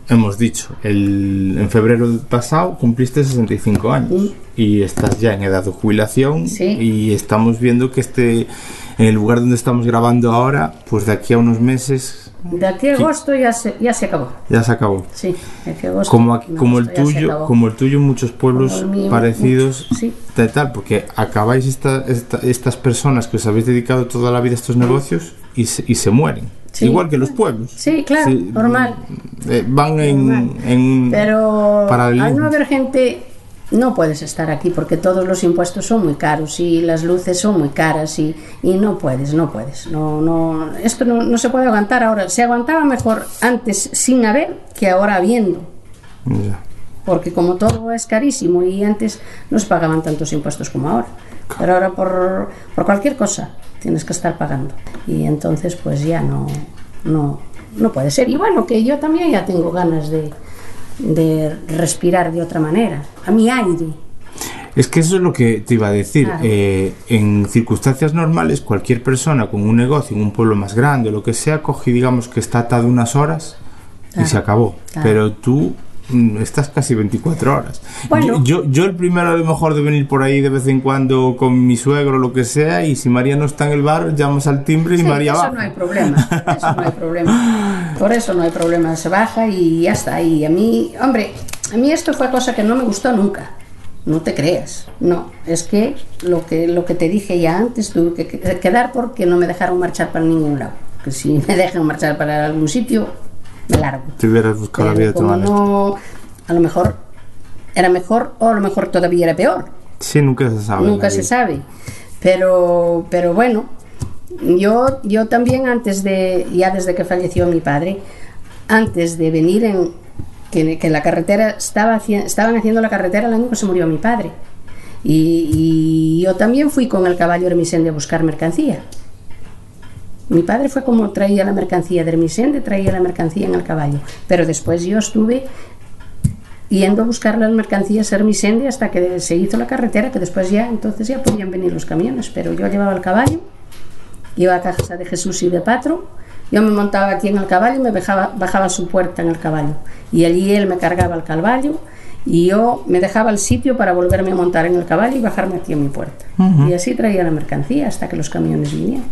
hemos dicho, el, en febrero del pasado cumpliste 65 años y estás ya en edad de jubilación Sí. y estamos viendo que este, en el lugar donde estamos grabando ahora, pues de aquí a unos meses De aquí a agosto ya se, ya se acabó. ya se acabó. Sí, agosto. como, aquí- como el agosto se tuyo como el tuyo muchos pueblos el mío, parecidos muchos, sí. de tal porque acabáis esta- esta- estas personas que os habéis dedicado toda la vida a estos negocios y se, y se mueren Sí. igual que los pueblos Sí, claro, normal. eh, van en, en Pero paralelismo. al no haber gente, no puedes estar aquí porque todos los impuestos son muy caros y las luces son muy caras y, y no puedes, no puedes. No, no, esto no, no se puede aguantar ahora. Se aguantaba mejor antes sin haber que ahora habiendo. Ya. Porque como todo es carísimo y antes no se pagaban tantos impuestos como ahora. Pero ahora por, por cualquier cosa tienes que estar pagando. Y entonces pues ya no, no, no puede ser. Y bueno, que yo también ya tengo ganas de, de respirar de otra manera. A mi aire. Es que eso es lo que te iba a decir. Eh, en circunstancias normales, cualquier persona con un negocio en un pueblo más grande o lo que sea, coge digamos que está atado unas horas y se acabó. Pero tú estás casi 24 horas. Bueno. Yo, yo, yo el primero a lo mejor de venir por ahí de vez en cuando con mi suegro o lo que sea y si María no está en el bar, llamas al timbre y Sí, María eso va. no hay problema, eso no hay problema. Por eso no hay problema, se baja y ya está. Y a mí, hombre, a mí esto fue cosa que no me gustó nunca. No te creas, no. Es que lo que, lo que te dije ya antes, tuve que que- quedar porque no me dejaron marchar para ningún lado. Que si me dejan marchar para algún sitio, me largo. Te hubieras buscado la vida Pero de tu como no, a lo mejor era mejor o a lo mejor todavía era peor. Sí, nunca se sabe. Nunca se vida. sabe. Pero, pero bueno, yo, yo también antes de, ya desde que falleció mi padre, antes de venir en, que, que la carretera, estaba, estaban haciendo la carretera el año que se murió mi padre. Y, y yo también fui con el caballo Hermisende a buscar mercancía. Mi padre fue como traía la mercancía de Hermisende, traía la mercancía en el caballo. Pero después yo estuve yendo a buscar las mercancías a Hermisende hasta que se hizo la carretera, que después ya, entonces ya podían venir los camiones. Pero yo llevaba el caballo, iba a casa de Jesús y de Patro, yo me montaba aquí en el caballo y me bajaba, bajaba a su puerta en el caballo. Y allí él me cargaba el caballo y yo me dejaba el sitio para volverme a montar en el caballo y bajarme aquí en mi puerta. Y así traía la mercancía hasta que los camiones vinieron.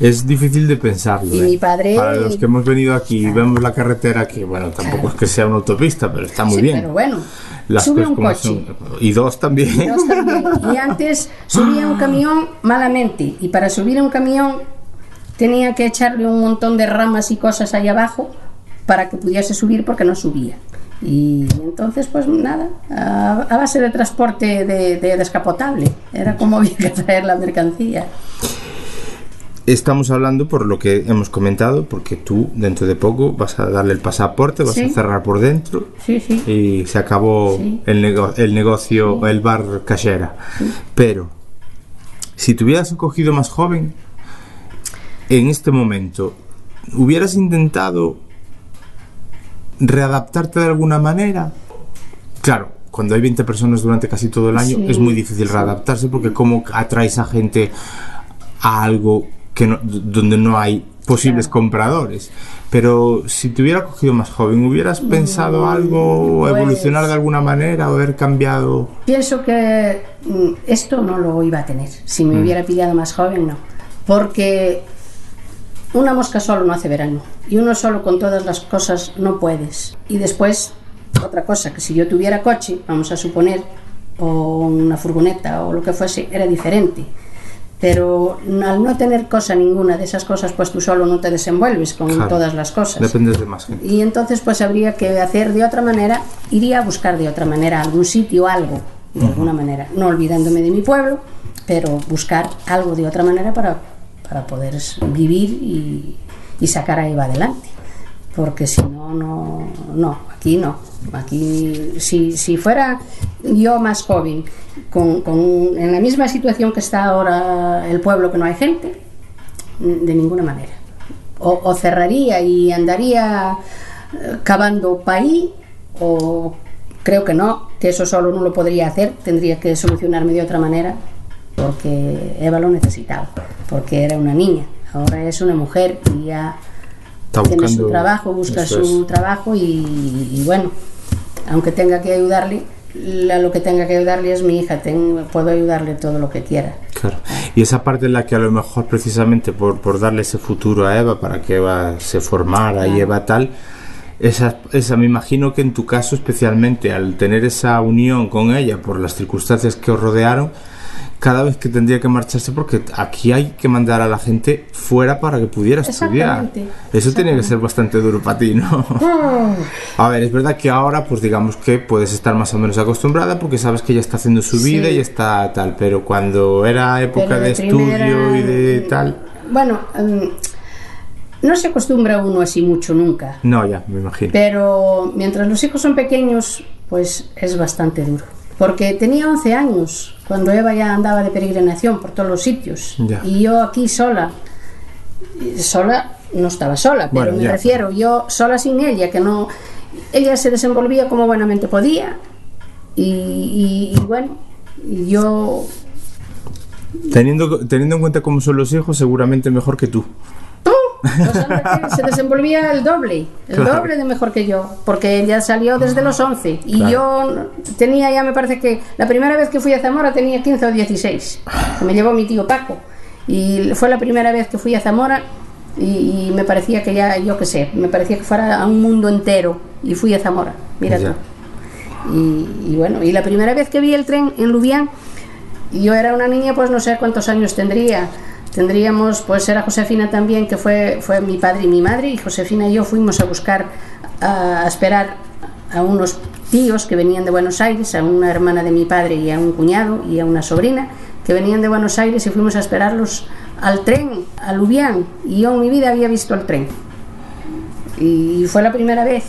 Es difícil de pensarlo. Y ¿eh? mi padre- Para los que hemos venido aquí y vemos la carretera, que bueno, tampoco es que sea una autopista, pero está muy Sí, bien. Pero bueno, Las sube un coche. son. Y dos también. Dos también. Y antes subía un camión malamente. Y para subir un camión tenía que echarle un montón de ramas y cosas ahí abajo para que pudiese subir porque no subía. Y entonces, pues nada, a, a base de transporte de, de descapotable. Era como había que traer la mercancía. Estamos hablando por lo que hemos comentado, porque tú dentro de poco vas a darle el pasaporte, vas Sí. a cerrar por dentro Sí, sí. y se acabó el, nego- el negocio, el bar cachera. Pero, si te hubieras cogido más joven, en este momento, ¿hubieras intentado readaptarte de alguna manera? Claro, cuando hay 20 personas durante casi todo el año es muy difícil readaptarse porque cómo atraes a gente a algo que no- donde no hay posibles compradores. Pero si te hubiera cogido más joven, ¿hubieras pensado algo, pues- evolucionar de alguna manera o haber cambiado? Pienso que mm, esto no lo iba a tener. Si me hubiera pillado más joven, no. Porque una mosca solo no hace verano. Y uno solo con todas las cosas no puedes. Y después, otra cosa, que si yo tuviera coche, vamos a suponer, o una furgoneta o lo que fuese, era diferente. Pero al no tener cosa ninguna de esas cosas, pues tú solo no te desenvuelves con Claro. todas las cosas. Dependes de más gente. Y entonces pues habría que hacer de otra manera, iría a buscar de otra manera algún sitio, algo, de alguna manera, no olvidándome de mi pueblo, pero buscar algo de otra manera para, para poder vivir y, y sacar a Eva adelante. Porque si no, no, no, aquí no. Aquí, si, si fuera yo más joven, con, con- en la misma situación que está ahora el pueblo, que no hay gente, de ninguna manera. O, o cerraría y andaría eh, cavando país, o creo que no, que eso solo no lo podría hacer, tendría que solucionarme de otra manera, porque Eva lo necesitaba, porque era una niña, ahora es una mujer y ya Está tiene su trabajo, busca su trabajo y, y bueno, aunque tenga que ayudarle, la- lo que tenga que ayudarle es mi hija, puedo ayudarle todo lo que quiera. Claro. Y esa parte en la que a lo mejor precisamente por, por darle ese futuro a Eva, para que Eva se formara y Eva tal, esa, esa me imagino que en tu caso especialmente al tener esa unión con ella por las circunstancias que os rodearon, cada vez que tendría que marcharse, porque aquí hay que mandar a la gente fuera para que pudiera estudiar. Eso tiene que ser bastante duro para ti, ¿no? A ver, es verdad que ahora, pues digamos que puedes estar más o menos acostumbrada porque sabes que ella está haciendo su vida Sí. y está tal, pero cuando era época de, primera- estudio y de tal, Bueno, em, no se acostumbra uno así mucho nunca, no, ya, me imagino. pero mientras los hijos son pequeños, pues es bastante duro. Porque tenía 11 años cuando Eva ya andaba de peregrinación por todos los sitios. Ya. Y yo aquí sola, sola, no estaba sola, pero Bueno, me ya. refiero, yo sola sin ella, que no. Ella se desenvolvía como buenamente podía. Y, y- y bueno, yo Teniendo, teniendo en cuenta cómo son los hijos, seguramente mejor que tú. Pues se desenvolvía el doble, el Claro. doble de mejor que yo, porque ella salió desde los 11 y Claro. yo tenía ya, me parece que la primera vez que fui a Zamora tenía 15 o 16, que me llevó mi tío Paco y fue la primera vez que fui a Zamora y, y me parecía que ya, yo qué sé, me parecía que fuera a un mundo entero y fui a Zamora, mira tú. Y, y bueno, y la primera vez que vi el tren en Lubián, yo era una niña, pues no sé cuántos años tendría. Tendríamos, pues era Josefina también, que fue, fue mi padre y mi madre, y Josefina y yo fuimos a buscar, a, a esperar a unos tíos que venían de Buenos Aires, a una hermana de mi padre y a un cuñado y a una sobrina, que venían de Buenos Aires y fuimos a esperarlos al tren, a Lubián, y yo en mi vida había visto el tren. Y fue la primera vez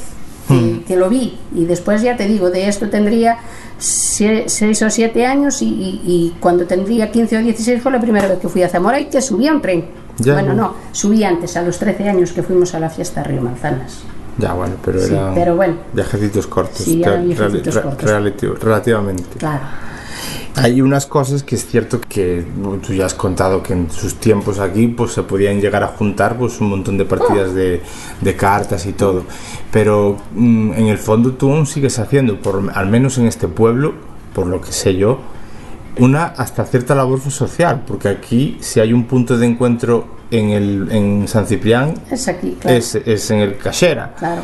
que, que lo vi. Y después ya te digo, de esto tendría 6 o 7 años y, y- y cuando tendría 15 o 16 fue la primera vez que fui a Zamora y que subí a un tren. Ya, bueno, no, subí antes, a los 13 años que fuimos a la fiesta Río Manzanas. Ya, bueno, pero Sí, eran pero bueno. viajecitos cortos. Sí, viajecitos re- cortos. relati- relativamente. Claro. Hay unas cosas que es cierto que tú ya has contado que en sus tiempos aquí pues se podían llegar a juntar pues un montón de partidas de, de cartas y todo. Pero mm, en el fondo tú aún sigues haciendo, por, al menos en este pueblo, por lo que sé yo, una hasta cierta labor social, porque aquí si hay un punto de encuentro en, el, en San Ciprián Es aquí, claro. es, es en el Cachera. Claro.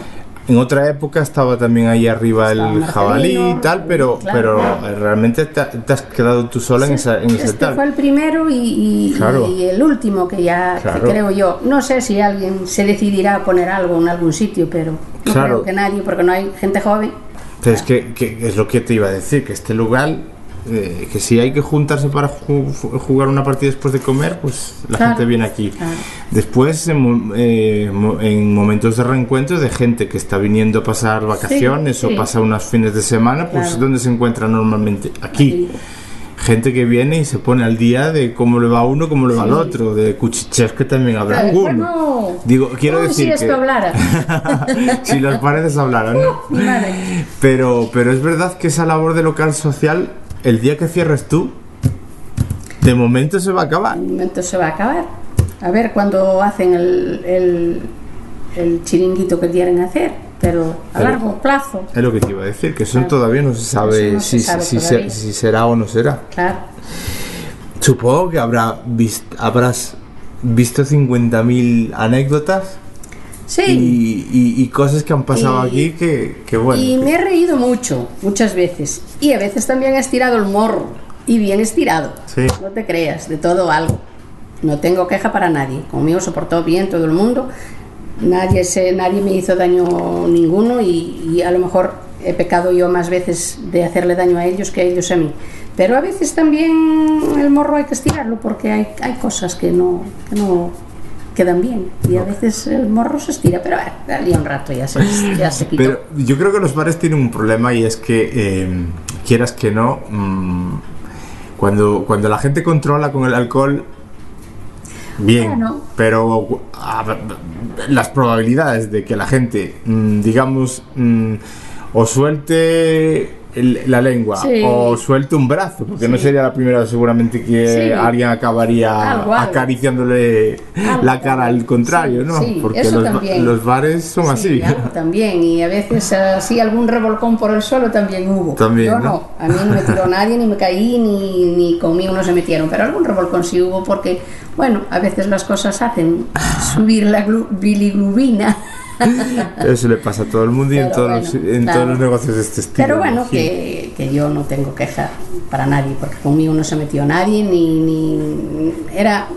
En otra época estaba también ahí arriba Estaba el jabalí y tal, pero, claro. pero eh, realmente te, te has quedado tú sola en, esa, en ese Este tal. fue el primero y, y- Claro. y el último que ya que Claro. creo yo. No sé si alguien se decidirá a poner algo en algún sitio, pero no Claro. creo que nadie, porque no hay gente joven. Entonces, que, que es lo que te iba a decir, que este lugar, eh, que si hay que juntarse para ju- jugar una partida después de comer, pues la Claro. gente viene aquí. Claro. Después, en, eh, en momentos de reencuentro de gente que está viniendo a pasar vacaciones sí. o pasa unos fines de semana, pues Claro. ¿dónde se encuentra normalmente? Aquí. Aquí. Gente que viene y se pone al día de cómo le va a uno, cómo le va al otro, de cuchicheos que también habrá Pero, alguno. bueno, Digo, quiero uy, decir si esto que hablara. si las paredes hablaran, ¿no? Madre. Pero, pero es verdad que esa labor de local social, el día que cierres tú, de momento se va a acabar. Un momento se va a acabar. A ver cuando hacen el, el, el chiringuito que quieren hacer, pero a Pero- largo plazo, Es lo que te iba a decir, que eso Claro. todavía no se sabe, se si, sabe si, todavía. si será o no será. claro. Supongo que habrá habrás visto 50.000 anécdotas Sí. y, y- y cosas que han pasado Y- aquí que, que bueno. Y que- me he reído mucho, muchas veces. Y a veces también he estirado el morro. Y bien estirado. Sí. No te creas, de todo algo. No tengo queja para nadie. Conmigo se portó bien todo el mundo. Nadie, se, nadie me hizo daño ninguno y, y a lo mejor he pecado yo más veces de hacerle daño a ellos que a ellos a mí. Pero a veces también el morro hay que estirarlo porque hay, hay cosas que no, que no quedan bien. Y a veces el morro se estira, pero eh, dale un rato ya se, ya se quitó. Pero yo creo que los bares tienen un problema y es que, eh, quieras que no, mm, cuando, cuando la gente controla con el alcohol, bien, pero a las probabilidades de que la gente, mm, digamos, mm, o suelte el- la lengua Sí. o suelte un brazo, porque no sería la primera seguramente que Sí. alguien acabaría acariciándole la cara al contrario, ¿no? sí, porque los, los bares son así. También, y a veces así algún revolcón por el suelo también hubo. También, Yo ¿no? no, a mí no me tiró nadie, ni me caí, ni, ni conmigo no se metieron, pero algún revolcón sí hubo porque, bueno, a veces las cosas hacen subir la glu- biligrubina. Eso le pasa a todo el mundo y en, Pero todos, bueno, los, en claro. todos los negocios de este estilo. Pero bueno, que, que yo no tengo queja para nadie, porque conmigo no se metió nadie, ni, ni era,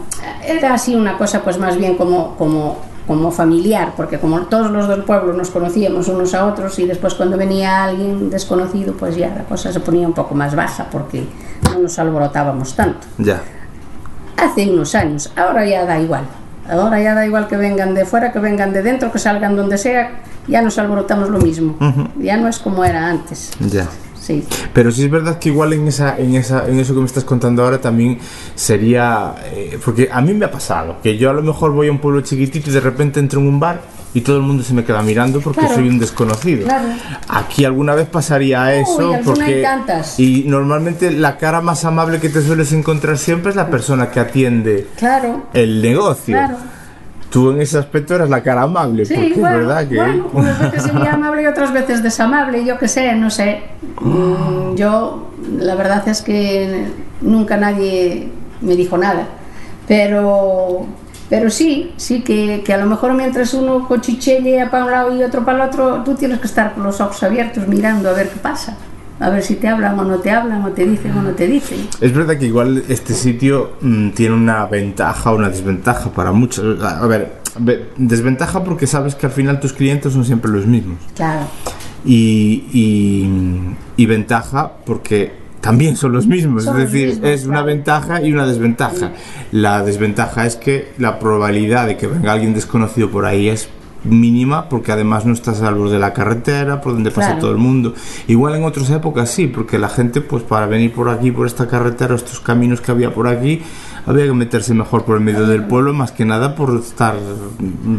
era así una cosa pues más bien como, como, como familiar, porque como todos los del pueblo nos conocíamos unos a otros y después cuando venía alguien desconocido pues ya la cosa se ponía un poco más baja porque no nos alborotábamos tanto. Ya. Hace unos años, ahora ya da igual. Ahora ya da igual que vengan de fuera, que vengan de dentro, que salgan donde sea, ya nos alborotamos lo mismo. Ya no es como era antes. Ya. Sí. Pero sí es verdad que igual en esa, en esa, en eso que me estás contando ahora también sería, eh, porque a mí me ha pasado que yo a lo mejor voy a un pueblo chiquitito y de repente entro en un bar y todo el mundo se me queda mirando porque Claro. soy un desconocido. Claro. Aquí alguna vez pasaría eso porque y normalmente la cara más amable que te sueles encontrar siempre es la persona que atiende Claro, el negocio. claro. Tú en ese aspecto eras la cara amable, Sí, porque bueno, es verdad que bueno, unas veces sería amable y otras veces desamable, yo qué sé, no sé. Mm, yo, la verdad es que nunca nadie me dijo nada, pero, pero sí, sí que, que a lo mejor mientras uno cochichelle para un lado y otro para el otro, tú tienes que estar con los ojos abiertos mirando a ver qué pasa, a ver si te hablan o no te hablan, o te dicen o no te dicen. Es verdad que igual este sitio mm, tiene una ventaja o una desventaja para muchos. A ver, ve- desventaja porque sabes que al final tus clientes son siempre los mismos. Claro, Y, y, y ventaja porque también son los mismos. Son es decir, mismos, es una ventaja y una desventaja. La desventaja es que la probabilidad de que venga alguien desconocido por ahí es mínima porque además no estás al borde de la carretera por donde pasa Claro. todo el mundo. Igual en otras épocas sí, porque la gente pues para venir por aquí, por esta carretera, estos caminos que había por aquí, había que meterse mejor por el medio del pueblo, más que nada por estar,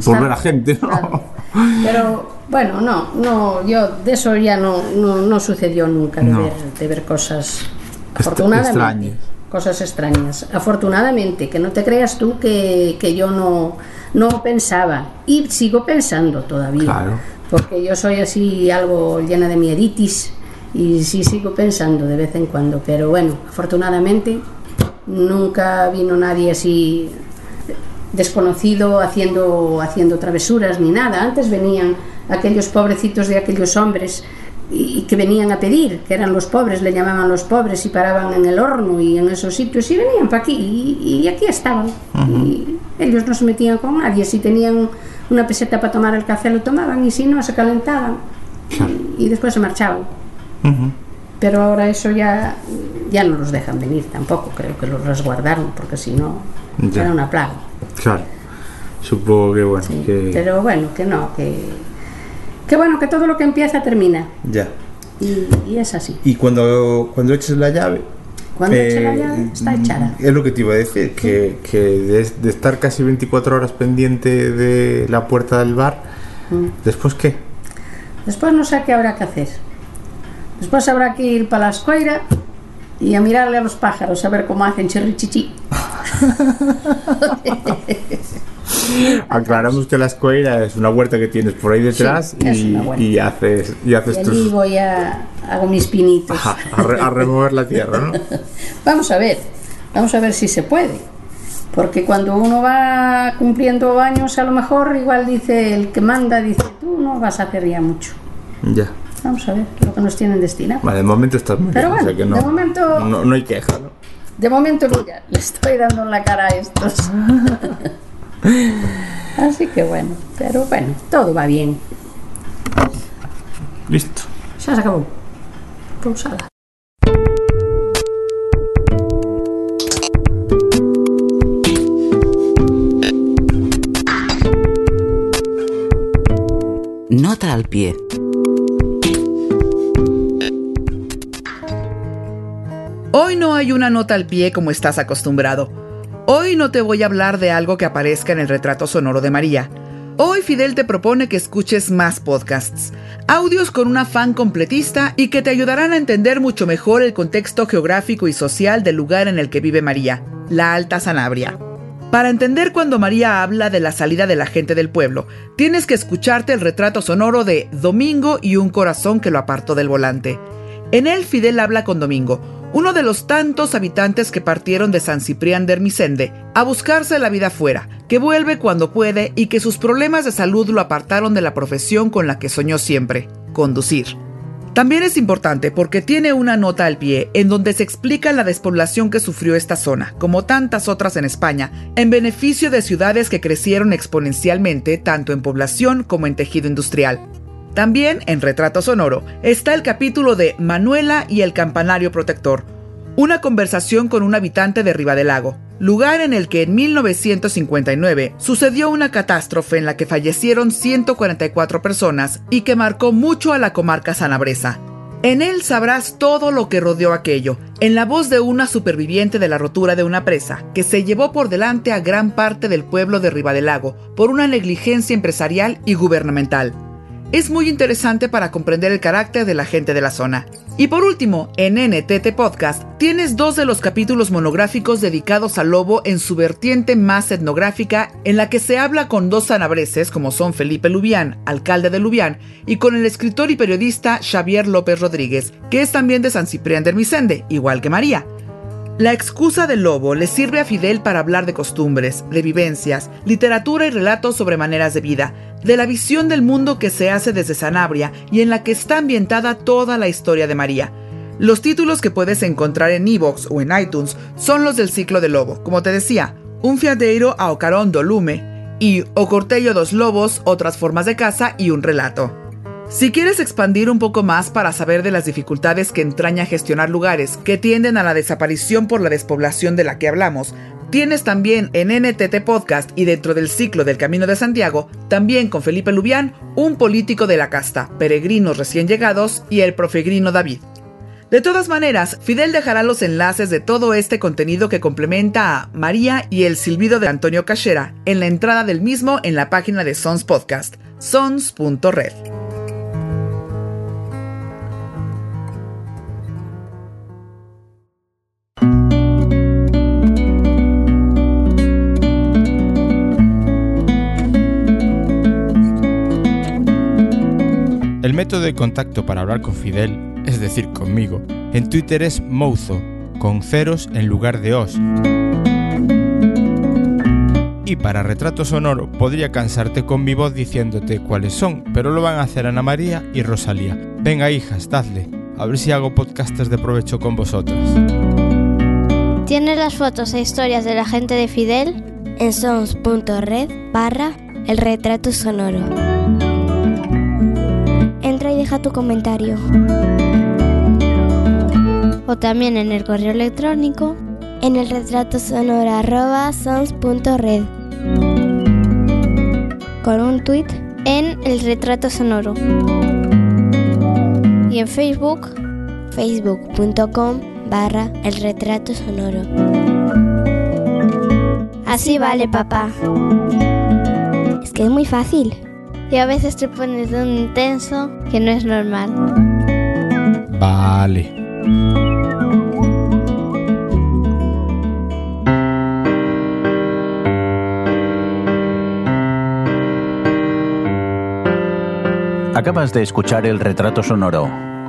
por ver a gente, ¿no? Claro. Pero bueno, no, no, yo de eso ya no, no, no sucedió nunca, de, No. ver, de ver cosas afortunadamente. extrañas. Cosas extrañas. Afortunadamente, que no te creas tú que, que yo no, no pensaba. Y sigo pensando todavía. Claro. Porque yo soy así algo llena de mieditis y sí sigo pensando de vez en cuando. Pero bueno, afortunadamente nunca vino nadie así desconocido haciendo, haciendo travesuras ni nada. Antes venían aquellos pobrecitos de aquellos hombres y, y que venían a pedir, que eran los pobres, le llamaban los pobres y paraban en el horno y en esos sitios y venían para aquí y, y aquí estaban. Y ellos no se metían con nadie. Si tenían una peseta para tomar el café lo tomaban y si no se calentaban y, y después se marchaban. Ujú. Pero ahora eso ya, ya no los dejan venir tampoco, creo que los resguardaron porque si no era una plaga. Claro. Supongo que bueno, Sí, que... Pero bueno, que no, que, que bueno, que todo lo que empieza termina. Ya. Y, y es así. Y cuando, cuando eches la llave... Cuando eche la eh, llave, está echada. Es lo que te iba a decir, que, que de, de estar casi 24 horas pendiente de la puerta del bar, Mm. ¿después qué? Después no sé qué habrá que hacer. Después habrá que ir para la escuela y a mirarle a los pájaros a ver cómo hacen chirrichichi. Aclaramos que la escuela es una huerta que tienes por ahí detrás Sí, y, y haces, y Y haces allí tus... voy a hago mis pinitos. Ajá, a, re- a remover la tierra, ¿no? Vamos a ver, vamos a ver si se puede. Porque cuando uno va cumpliendo años, a lo mejor igual dice el que manda, dice, tú no vas a hacer ya mucho. Ya. Vamos a ver lo que nos tienen destinado. Vale, de momento estás muy Pero bien, o sea bueno, que no, de momento- no, no hay queja, ¿no? De momento, mira, le estoy dando en la cara a estos. Así que bueno, pero bueno, todo va bien. Listo. Ya se acabó. Pausada. Nota al pie. Hoy no hay una nota al pie como estás acostumbrado. Hoy no te voy a hablar de algo que aparezca en el retrato sonoro de María. Hoy Fidel te propone que escuches más podcasts, audios con un afán completista y que te ayudarán a entender mucho mejor el contexto geográfico y social del lugar en el que vive María, la Alta Sanabria. Para entender cuando María habla de la salida de la gente del pueblo, tienes que escucharte el retrato sonoro de Domingo y un corazón que lo apartó del volante. En él Fidel habla con Domingo, uno de los tantos habitantes que partieron de San Ciprián de Hermisende a buscarse la vida fuera, que vuelve cuando puede y que sus problemas de salud lo apartaron de la profesión con la que soñó siempre, conducir. También es importante porque tiene una nota al pie en donde se explica la despoblación que sufrió esta zona, como tantas otras en España, en beneficio de ciudades que crecieron exponencialmente tanto en población como en tejido industrial. También en Retrato Sonoro está el capítulo de Manuela y el Campanario Protector, una conversación con un habitante de Lago, lugar en el que en 1959 sucedió una catástrofe en la que fallecieron 144 personas y que marcó mucho a la comarca sanabresa. En él sabrás todo lo que rodeó aquello, en la voz de una superviviente de la rotura de una presa, que se llevó por delante a gran parte del pueblo de Lago por una negligencia empresarial y gubernamental es muy interesante para comprender el carácter de la gente de la zona. Y por último, en NTT Podcast tienes dos de los capítulos monográficos dedicados al lobo en su vertiente más etnográfica, en la que se habla con dos sanabreses como son Felipe Lubián, alcalde de Lubián, y con el escritor y periodista Xavier López Rodríguez, que es también de San Ciprián de Hermisende, igual que María. La excusa del lobo le sirve a Fidel para hablar de costumbres, de vivencias, literatura y relatos sobre maneras de vida, de la visión del mundo que se hace desde Sanabria y en la que está ambientada toda la historia de María. Los títulos que puedes encontrar en Evox o en iTunes son los del ciclo del lobo, como te decía, Un fiadeiro a Ocarón do Lume y O Cortello dos Lobos, otras formas de caza y un relato. Si quieres expandir un poco más para saber de las dificultades que entraña gestionar lugares que tienden a la desaparición por la despoblación de la que hablamos, Tienes también en NTT Podcast y dentro del ciclo del Camino de Santiago, también con Felipe Lubián, un político de la casta, peregrinos recién llegados y el profegrino David. De todas maneras, Fidel dejará los enlaces de todo este contenido que complementa a María y el silbido de Antonio Cachera en la entrada del mismo en la página de Sons Podcast, sons.red. método de contacto para hablar con Fidel es decir, conmigo. En Twitter es Mouzo, con ceros en lugar de os. Y para retrato sonoro podría cansarte con mi voz diciéndote cuáles son, pero lo van a hacer Ana María y Rosalía. Venga hijas, dadle, a ver si hago podcasters de provecho con vosotras. ¿Tienes las fotos e historias de la gente de Fidel? En sons.red barra el retrato sonoro. Y deja tu comentario o también en el correo electrónico en el retrato sonoro arroba sons.red con un tweet en el retrato sonoro y en Facebook facebook.com barra el retrato sonoro. Así vale papá. Es que es muy fácil. Y a veces te pones de un intenso que no es normal. Vale. Acabas de escuchar El Retrato Sonoro,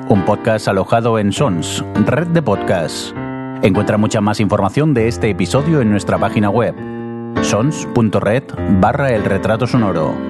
un podcast alojado en Sons, red de podcasts. Encuentra mucha más información de este episodio en nuestra página web, sons.red barra El Retrato Sonoro.